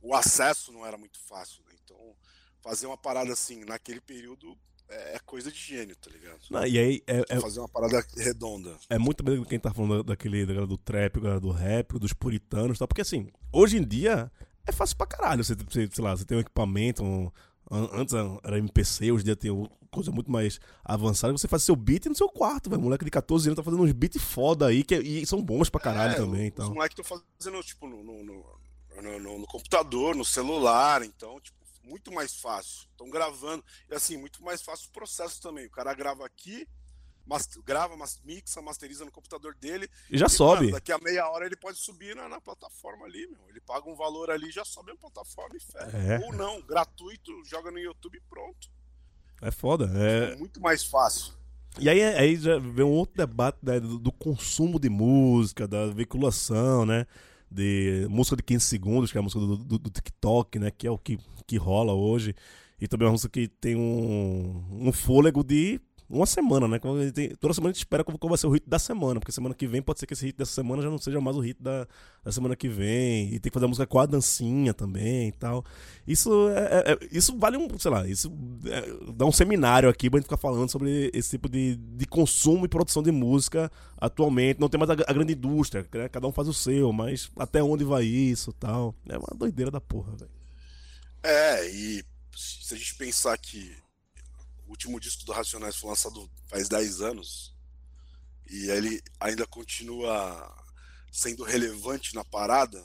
B: O acesso não era muito fácil, né? Então, fazer uma parada assim naquele período é, é coisa de gênio, tá ligado?
A: Não, e aí é- é-
B: Fazer uma parada redonda.
A: É muito bem quem tá falando daquele da galera do trap, do rap, dos puritanos e tal. Porque assim, hoje em dia é fácil pra caralho. Você, você, sei lá, você tem um equipamento. um- an- antes era MPC, hoje em dia tem coisa muito mais avançada. Você faz seu beat no seu quarto, velho. Moleque de 14 anos tá fazendo uns beats foda aí, que, e são bons pra caralho
B: É,
A: também.
B: Os
A: Então.
B: moleques estão fazendo, tipo, no, no- no- no- no computador, no celular, então, tipo, muito mais fácil. Estão gravando. E assim, muito mais fácil o processo também. O cara grava aqui, mas, grava, mas, mixa, masteriza no computador dele.
A: E já sobe.
B: mano, daqui a meia hora ele pode subir na, na plataforma ali, meu. Ele paga um valor ali, já sobe na plataforma e fecha.
A: É.
B: Ou não, gratuito, joga no YouTube e pronto.
A: É foda. É,
B: É muito mais fácil.
A: E aí, aí já vem um outro debate né, do, do consumo de música, da veiculação, né? De música de 15 segundos, que é a música do, do- do TikTok, né? Que é o que, que rola hoje. E também é uma música que tem um, um fôlego de uma semana, né? Toda semana a gente espera qual vai ser o hit da semana, porque semana que vem pode ser que esse hit dessa semana já não seja mais o hit da, da semana que vem. E tem que fazer a música com a dancinha também e tal. Isso, é, é- é- isso vale um, sei lá, isso é, dá um seminário aqui pra gente ficar falando sobre esse tipo de, de consumo e produção de música atualmente. Não tem mais a, a grande indústria, né? cada um faz o seu, mas até onde vai isso tal. É uma doideira da porra, velho.
B: É, e se a gente pensar que o último disco do Racionais foi lançado faz 10 anos e ele ainda continua sendo relevante na parada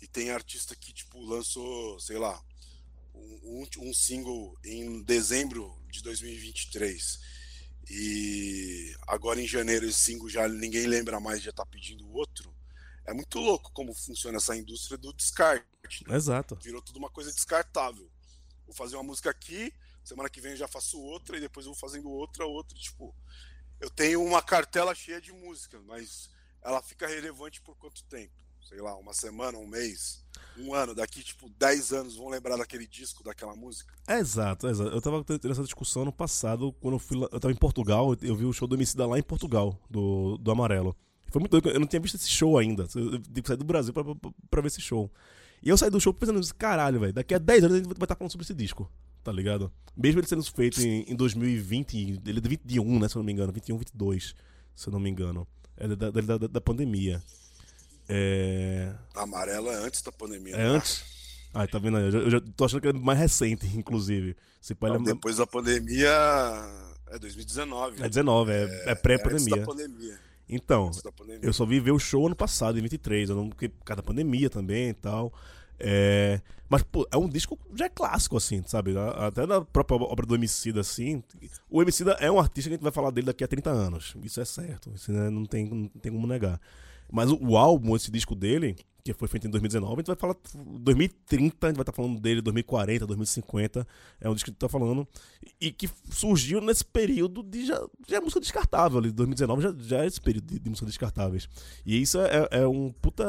B: e tem artista que tipo lançou, sei lá, um, um- single em dezembro de 2023 e agora em janeiro esse single já ninguém lembra mais, já tá pedindo outro. É muito louco como funciona essa indústria do descarte. né?
A: Exato.
B: Virou tudo uma coisa descartável. Vou fazer uma música aqui, semana que vem eu já faço outra, e depois eu vou fazendo outra, outra. Tipo, eu tenho uma cartela cheia de música, mas ela fica relevante por quanto tempo? Sei lá, uma semana, um mês, um ano. Daqui, tipo, 10 anos vão lembrar daquele disco, daquela música.
A: É, exato, é exato. Eu tava tendo essa discussão no passado, quando eu fui lá, eu tava em Portugal, eu vi o show do Emicida lá em Portugal, do, do Amarelo. Foi muito doido, eu não tinha visto esse show ainda. Eu tive que sair do Brasil pra, pra, pra ver esse show. E eu saí do show pensando caralho, velho, daqui a 10 anos a gente vai estar falando sobre esse disco. tá ligado? Mesmo ele sendo feito em, em 2020, ele é de 21, né, se eu não me engano, 21, 22, se eu não me engano. É da, da, da, da pandemia. É...
B: Amarelo é antes da pandemia.
A: É
B: né?
A: antes? Ah, tá vendo aí? Eu já, tô achando que é mais recente, inclusive. Se pá,
B: Não,
A: é-
B: depois da pandemia é 2019.
A: É 19, é, é
B: antes
A: pré-pandemia. Então,
B: Antes da pandemia.
A: Eu só vi ver o show ano passado, em 23, eu não, porque, por causa da pandemia também e tal. É, mas, pô, é um disco já é clássico, assim, sabe? Até na própria obra do Emicida, assim. O Emicida é um artista que a gente vai falar dele daqui a 30 anos. Isso é certo. Isso né, não, tem, não tem como negar. Mas o, álbum, esse disco dele, que foi feito em 2019, a gente vai falar 2030, a gente vai estar falando dele 2040, 2050. É um disco que a gente tá falando. E que surgiu nesse período de já, já é música descartável ali. 2019 já, já é esse período de, de música descartáveis. E isso é, é um puta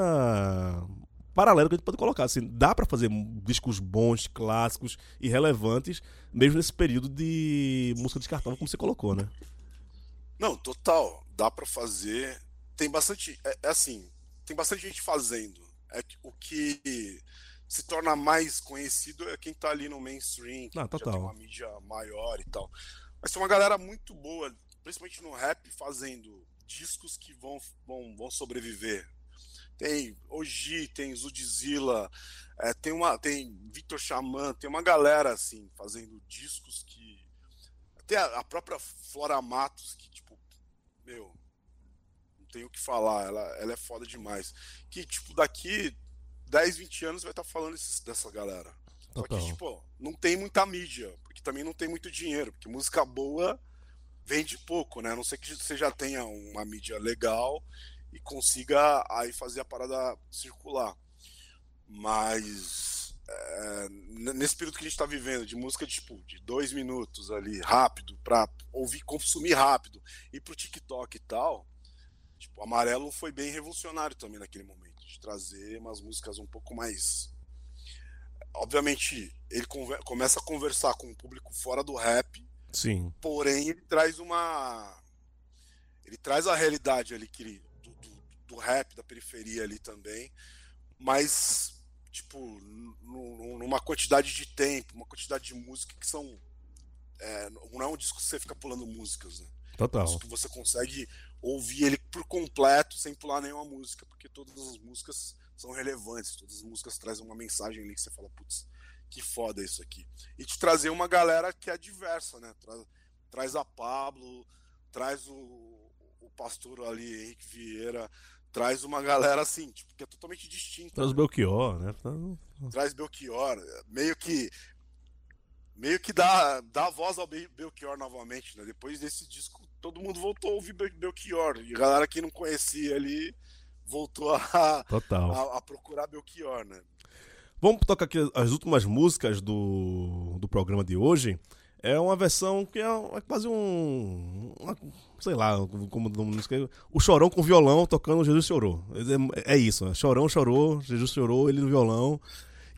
A: paralelo que a gente pode colocar. Assim, dá pra fazer discos bons, clássicos e relevantes, mesmo nesse período de música descartável, como você colocou, né?
B: Não, total. Dá pra fazer. Tem bastante. É, é assim, tem bastante gente fazendo. É o que se torna mais conhecido é quem tá ali no mainstream, que
A: Ah,
B: já tem uma mídia maior e tal. Mas tem uma galera muito boa, principalmente no rap, fazendo discos que vão, vão, vão sobreviver. Tem Oji, tem Zudzilla, é, tem uma tem Vitor Xamã, tem uma galera assim fazendo discos que até a, a própria Flora Matos que tipo, meu, não tenho o que falar, ela, ela é foda demais. Que tipo daqui 10, 20 anos vai estar falando esses- dessa galera. Só que tipo, não tem muita mídia, porque também não tem muito dinheiro, porque música boa vende pouco, né? A não ser que você já tenha uma mídia legal e consiga aí fazer a parada circular. Mas é, nesse período que a gente está vivendo, de música tipo, de dois minutos ali, rápido, pra ouvir, consumir rápido, ir pro TikTok e tal, tipo, o Amarelo foi bem revolucionário também naquele momento, de trazer umas músicas um pouco mais. Obviamente, ele começa a conversar com o público fora do rap,
A: Sim.
B: porém ele traz uma ele traz a realidade ali que ele, do, do, do rap da periferia ali também mas tipo nu- nu- numa quantidade de tempo uma quantidade de música que são é, não é um disco que você fica pulando músicas né
A: Total.
B: Disco que você consegue ouvir ele por completo sem pular nenhuma música porque todas as músicas são relevantes todas as músicas trazem uma mensagem ali que você fala putz que foda isso aqui. E te trazer uma galera que é diversa, né? Traz, traz a Pablo, traz o, o pastor ali, Henrique Vieira, traz uma galera assim, tipo, que é totalmente distinta.
A: Traz o Belchior, né?
B: Traz Belchior, meio que meio que dá, dá voz ao Bel- Belchior novamente, né? Depois desse disco, todo mundo voltou a ouvir Bel- Belchior. E a galera que não conhecia ali voltou a, a, a procurar Belchior, né?
A: Vamos tocar aqui as últimas músicas do, do programa de hoje. É uma versão que é, é quase um. uma- sei lá, como o nome música. é, O chorão com violão tocando Jesus Chorou. É, é isso, né? Chorão chorou, Jesus chorou, ele no violão.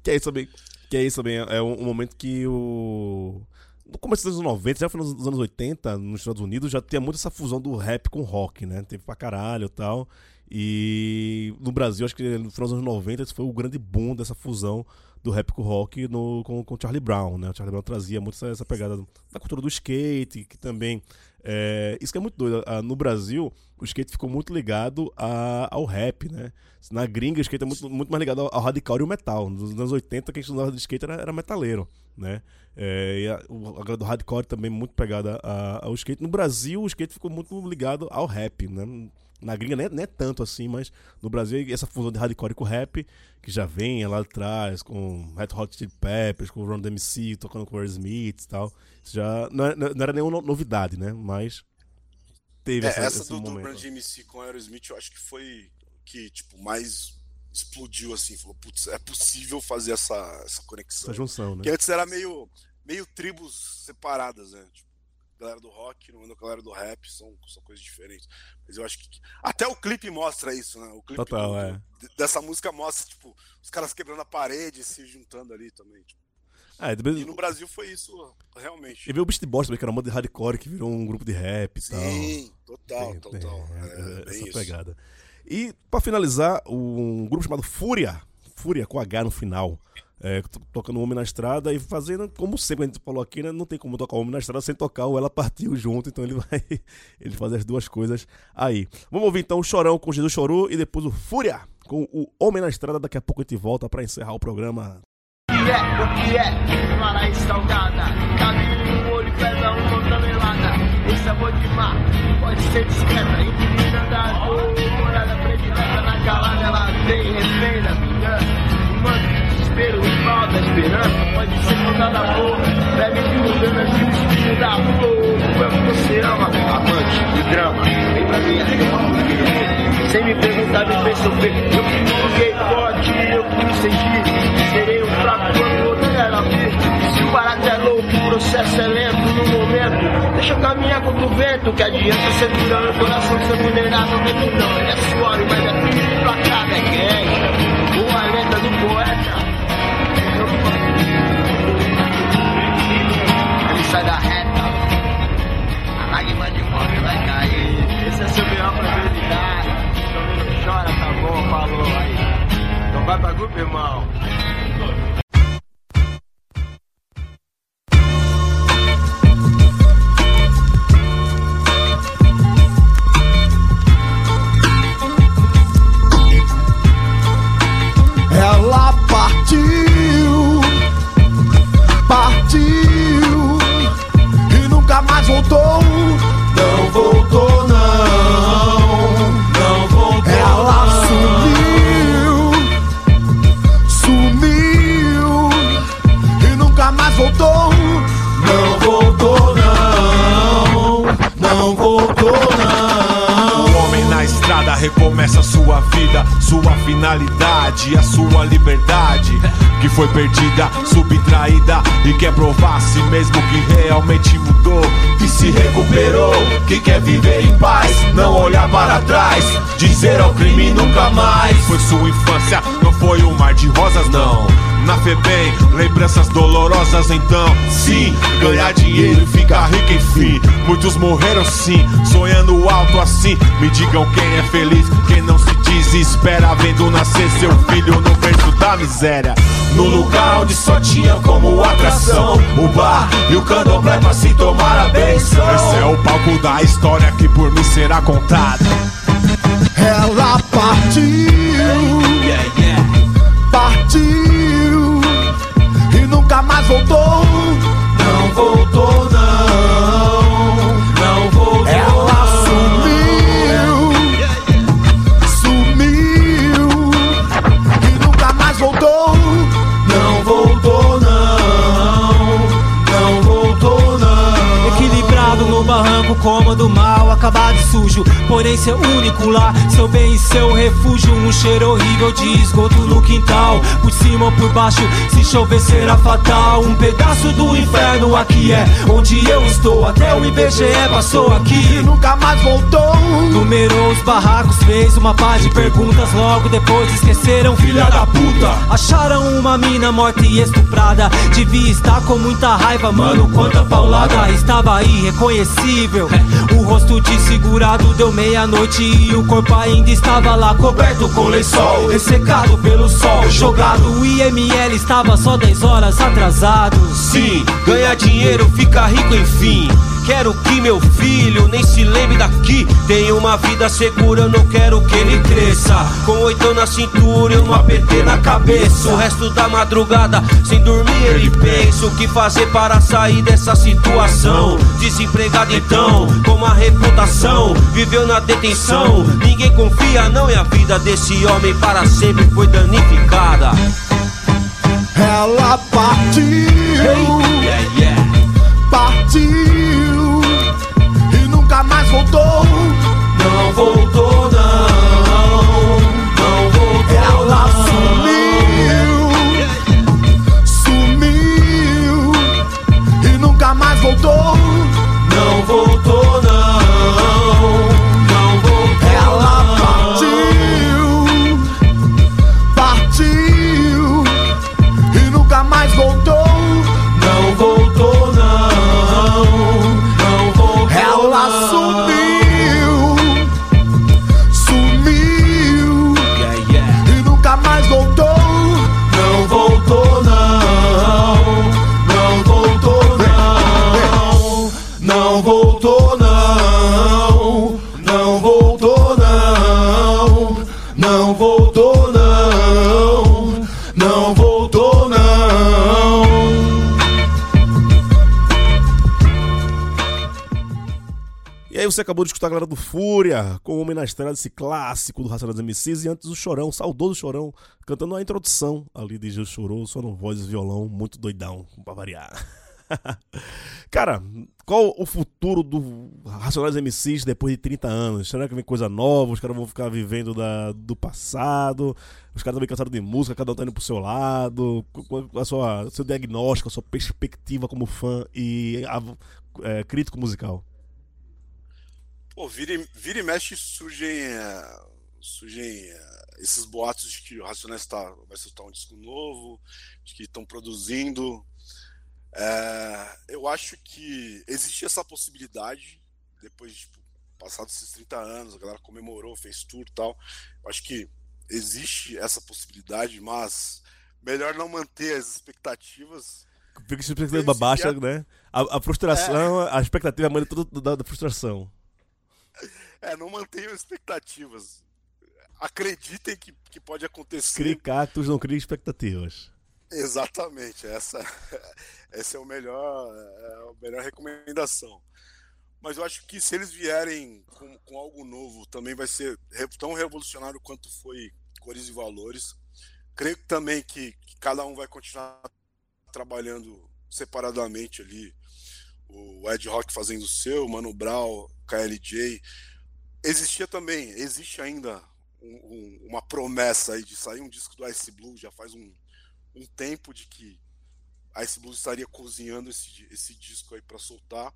A: Que é isso também. Que é isso também. É um, um momento que o. No começo dos anos 90, já foi nos anos 80, nos Estados Unidos, já tinha muito essa fusão do rap com rock, né? Teve pra caralho e tal. E no Brasil, acho que no final dos anos 90, esse foi o grande boom dessa fusão do rap com rock no, com, com Charlie Brown, né? O Charlie Brown trazia muito essa, essa pegada da cultura do skate, que também. É, isso que é muito doido. No Brasil, o skate ficou muito ligado a- ao rap, né? Na gringa, o skate é muito, muito mais ligado ao, ao radical e ao metal. Nos anos 80, quem estudava de skate era, era metaleiro, né? É, e a, o, do hardcore também muito pegada ao skate. No Brasil, o skate ficou muito ligado ao rap, né? Na gringa nem, nem é tanto assim, mas no Brasil essa fusão de hardcore com rap, que já vem lá atrás, com Red Hot Chili Peppers, com o Ron DMC, tocando com o Smith e tal. Isso já não, é- não era nenhuma novidade, né? Mas teve
B: É,
A: essa,
B: essa do, do
A: momento.
B: Run DMC com Aerosmith, eu acho que foi que tipo mais explodiu assim, falou, putz, é possível fazer essa, essa conexão.
A: Essa junção, né?
B: Porque antes era meio meio tribos separadas, né? Tipo, galera do rock não anda com a galera do rap, são, são coisas diferentes. Mas eu acho que até o clipe mostra isso, né? O clipe
A: Total,
B: do-
A: é.
B: de- dessa música mostra tipo os caras quebrando a parede, se juntando ali também, tipo.
A: Ah, e depois-
B: E no Brasil foi isso, realmente.
A: E veio o Beast Boys também, que era uma de hardcore que virou um grupo de rap e tal.
B: Sim, total,
A: Tem- tem
B: total. É,
A: essa
B: bem isso.
A: pegada. E pra finalizar, um grupo chamado Fúria, Fúria com H no final, é, to- tocando o Homem na Estrada e fazendo, como sempre a gente falou aqui, né? Não tem como tocar o Homem na Estrada sem tocar o Ela Partiu junto, então ele vai ele faz as duas coisas aí. Vamos ouvir então o Chorão com Jesus Chorou e depois o Fúria com o Homem na Estrada. Daqui a pouco a gente volta pra encerrar o programa.
I: que é, o que é, no olho, uma de mar, pode ser discreta Intimida da dor, morada predileta Na calada ela vingança Mano, rival da esperança Pode ser contada amor, bebe de mudanas E o espinho da flor É o que você ama, amante de drama. Vem pra minha cama, sem me perguntar, me fez sofrer. Eu que coloquei forte, eu fui sentir Serei um fraco quando outro era Se o barato é louco, o processo é lento no momento. Deixa eu caminhar contra o vento Que adianta segurando o coração ser vulnerável Vento não, ele é suave, mas é tudo placado, é gangsta sai da reta A lágrima de morte vai cair. Esse é seu melhor pra verdade chora, tá bom, falou aí. Então vai pra grupo, irmão
Q: recomeça sua vida, sua finalidade, a sua liberdade que foi perdida, subtraída e quer provar a si mesmo que realmente mudou e se recuperou, que quer viver em paz, não olhar para trás, dizer ao crime nunca mais. Foi sua infância, não foi um mar de rosas não. Na Febem, lembranças dolorosas então Sim, ganhar dinheiro e ficar rico enfim. Muitos morreram sim, sonhando alto assim. Me digam quem é feliz, quem não se desespera. Vendo nascer seu filho no berço da miséria. No lugar onde só tinha como atração O bar e o candomblé pra se tomar a benção. Esse é o palco da história que por mim será contada
J: Ela partiu, partiu. e nunca mais voltou. Não voltou, não, não voltou. Ela sumiu, sumiu e nunca mais voltou. Não voltou, não, não voltou, não.
R: Equilibrado no barranco como do mal, acabado e sujo, porém seu único lar, seu bem e seu refúgio, um cheiro horrível de esgoto no quintal, por cima ou por baixo, se chover será fatal, um pedaço do inferno aqui é onde eu estou, até o IBGE passou aqui.
J: E nunca mais voltou.
R: Numerou os barracos, fez uma paz de perguntas, logo depois esqueceram, filha da puta. Acharam uma mina morta e estuprada, devia estar com muita raiva, mano, quanta paulada, estava irreconhecível. O rosto desfigurado deu meia-noite e o corpo ainda estava lá coberto com lençol, ressecado pelo sol, jogado. O IML estava só 10 horas atrasado.
S: Sim, ganhar dinheiro, ficar rico enfim. Quero que meu filho nem se lembre daqui. Tenha uma vida segura, eu não quero que ele cresça. Com oitão na cintura e uma PT na cabeça. O resto da madrugada, sem dormir, ele pensa o que fazer para sair dessa situação. Desempregado então, com uma reputação, viveu na detenção. Ninguém confia, não, e a vida desse homem para sempre foi danificada.
J: Ela partiu, partiu e nunca mais voltou. Não voltou,
A: você acabou de escutar a galera do Fúria, com o homem na estrada desse clássico do Racionais MCs, e antes o Chorão, saudoso Chorão, cantando a introdução ali de Gil Chorou, só no voz e violão, muito doidão, pra variar. Cara, qual o futuro do Racionais MCs depois de 30 anos? Será que vem coisa nova? Os caras vão ficar vivendo da, do passado? Os caras também cansados de música, cada um tá indo pro seu lado? Qual a sua seu diagnóstico, a sua perspectiva como fã e a- é, crítico musical?
B: Pô, vira e, vira e mexe surgem, eh, surgem eh, esses boatos de que o Racionais tá, vai soltar um disco novo, de que estão produzindo. Eh, eu acho que existe essa possibilidade, depois de tipo, passados esses 30 anos, a galera comemorou, fez tour e tal. Eu acho que existe essa possibilidade, mas melhor não manter as expectativas.
A: Fica a expectativa baixa, né? A, a frustração, a expectativa é a mãe de toda da, da frustração.
B: É, não mantenham expectativas. Acreditem que, que pode acontecer.
A: Crie cactos, não crie expectativas.
B: Exatamente, essa, essa é o melhor, é a melhor recomendação. Mas eu acho que se eles vierem com, com algo novo, também vai ser tão revolucionário quanto foi Cores e Valores. Creio também que, que cada um vai continuar trabalhando separadamente ali. O Ed Rock fazendo o seu, o Mano Brown, KLJ. Existia também, existe ainda um- um- uma promessa aí de sair um disco do Ice Blue, já faz um, um tempo de que Ice Blue estaria cozinhando esse, esse disco aí para soltar.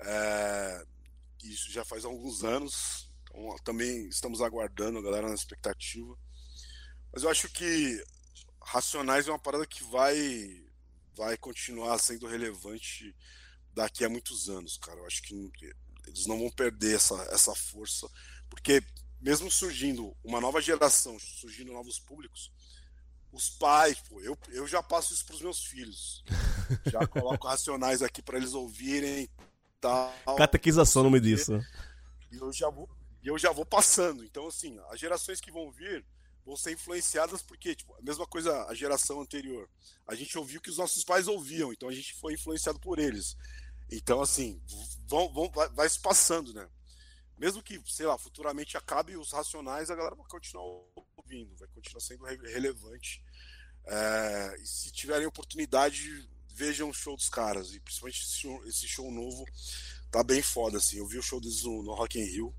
B: É, isso já faz alguns anos. Então, também estamos aguardando a galera na expectativa. Mas eu acho que Racionais é uma parada que vai vai continuar sendo relevante daqui a muitos anos, cara. Eu acho que eles não vão perder essa, essa força, porque mesmo surgindo uma nova geração, surgindo novos públicos, os pais, pô, eu, eu já passo isso pros meus filhos. Já coloco racionais aqui para eles ouvirem tal.
A: Catequização nome disso.
B: E eu já vou, eu já vou passando. Então, assim, as gerações que vão vir vão ser influenciadas porque, tipo, a mesma coisa a geração anterior. A gente ouviu o que os nossos pais ouviam, então a gente foi influenciado por eles. Então, assim, vão, vão, vai, vai se passando, né? Mesmo que, sei lá, futuramente acabe os racionais, a galera vai continuar ouvindo, vai continuar sendo re- relevante. É, e se tiverem oportunidade, vejam o show dos caras. E principalmente esse show, esse show novo tá bem foda, assim. Eu vi o show deles no, no Rock in Rio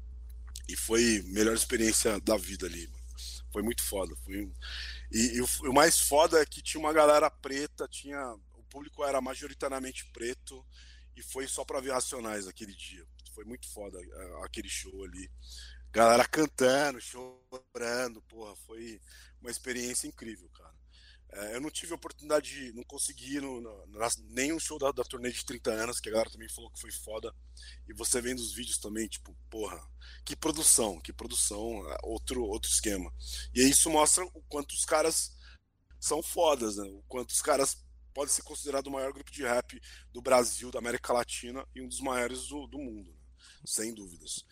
B: e foi a melhor experiência da vida ali. mano. Foi muito foda. Foi E, e o, o mais foda é que tinha uma galera preta, tinha o público era majoritariamente preto e foi só pra ver Racionais aquele dia. Foi muito foda é, aquele show ali. Galera cantando, chorando, porra, foi uma experiência incrível, cara. É, eu não tive a oportunidade de. Não consegui no, no, nas- nenhum show da, da turnê de 30 anos, que a galera também falou que foi foda. E você vendo os vídeos também, tipo, porra, que produção, que produção, é, outro, outro esquema. E isso mostra o quanto os caras são fodas, né? O quanto os caras podem ser considerados o maior grupo de rap do Brasil, da América Latina e um dos maiores do, do mundo, né? sem dúvidas.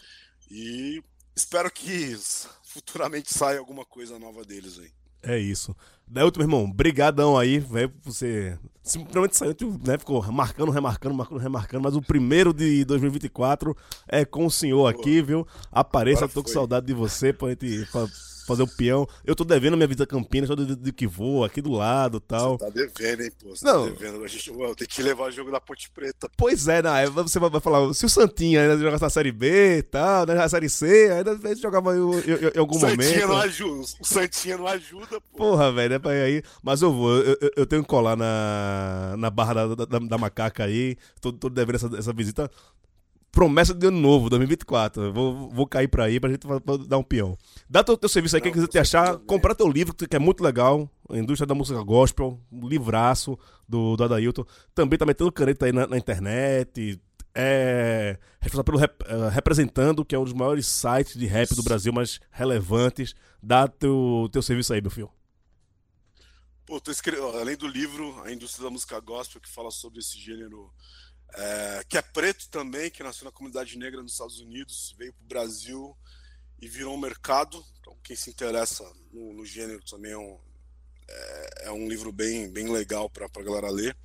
B: E espero que futuramente saia alguma coisa nova deles aí.
A: É isso. Delton, meu irmão, brigadão aí, velho, por você simplesmente saiu, né, ficou marcando, remarcando, marcando, remarcando, mas o primeiro de 2024 é com o senhor aqui, viu? Apareça, tô com saudade de você pra gente fa- fazer o peão. Eu tô devendo a minha vida a Campinas, tô de, de que vou, aqui do lado tal.
B: Tá devendo, hein, pô? Você
A: Não.
B: tá devendo. A gente, ué, tem que levar o jogo da Ponte Preta.
A: Pois é, né? Você vai falar, se o Santinho ainda jogasse na Série B e tal, né, na Série C, ainda vezes jogava em, algum
B: o Santinha
A: momento.
B: não ajuda. O Santinha não ajuda, pô.
A: Porra, velho, é pra ir aí. Mas eu vou, eu, eu- eu tenho que colar na, na barra da, da, da macaca aí. Tô, tô devendo essa, essa visita. Promessa de ano novo, 2024. Eu Vou, vou cair pra aí pra gente dar um peão. Dá teu, teu serviço aí, quem quiser te achar, comprar teu livro, que é muito legal. A Indústria da Música Gospel, um livraço do, do Adailton. Também tá metendo caneta aí na, na internet. É responsável pelo rep- eh, Representando, que é um dos maiores sites de rap do Brasil, mais relevantes. Dá teu, teu serviço aí, meu filho.
B: Pô, tô escrevendo, além do livro, A Indústria da Música Gospel, que fala sobre esse gênero é, que é preto também, que nasceu na comunidade negra nos Estados Unidos, veio para o Brasil e virou um mercado. Então, quem se interessa no, no gênero também é um, é, é um livro bem, bem legal para a galera ler.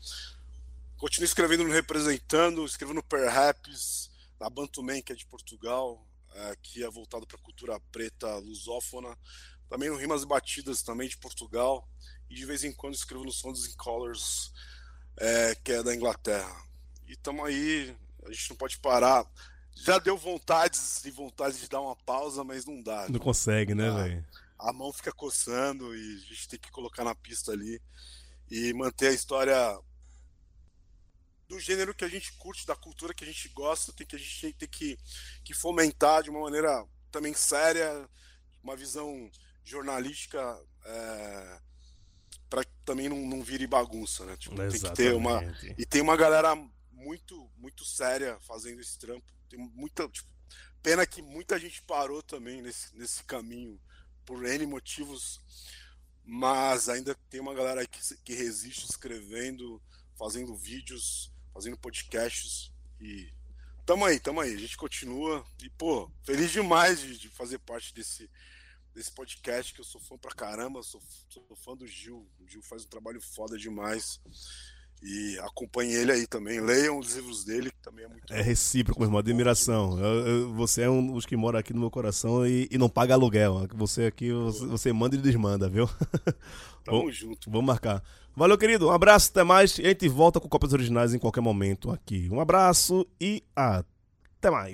B: Continuo escrevendo no Representando, escrevo no Perhaps, na Bantuman, que é de Portugal, é, que é voltado para a cultura preta lusófona. Também no Rimas Batidas, também de Portugal. E de vez em quando escrevo no Sons and Colors, é, que é da Inglaterra. E estamos aí, a gente não pode parar. Já deu vontades e vontades de dar uma pausa, mas não dá.
A: Não consegue, né, velho?
B: A mão fica coçando e a gente tem que colocar na pista ali e manter a história do gênero que a gente curte, da cultura que a gente gosta, tem que a gente tem que, que fomentar de uma maneira também séria, uma visão jornalística é, para também não, não vire bagunça, né? Tipo, tem que ter uma e tem uma galera muito muito séria fazendo esse trampo. Tem muita tipo, pena que muita gente parou também nesse, nesse caminho por N motivos, mas ainda tem uma galera aí que, que resiste escrevendo, fazendo vídeos, fazendo podcasts e tamo aí, tamo aí. A gente continua e, pô, feliz demais de, de fazer parte desse, desse podcast que eu sou fã pra caramba, sou, sou fã do Gil. O Gil faz um trabalho foda demais. E acompanhe ele aí também. Leiam os livros dele, que também é muito
A: É recíproco, meu irmão, admiração. Eu, eu, você é um dos que mora aqui no meu coração e, e não paga aluguel. Você aqui, você, você, manda e desmanda, viu?
B: Tamo junto.
A: Vamos marcar. Valeu, querido. Um abraço, até mais. E a gente volta com cópias originais em qualquer momento aqui. Um abraço e até mais.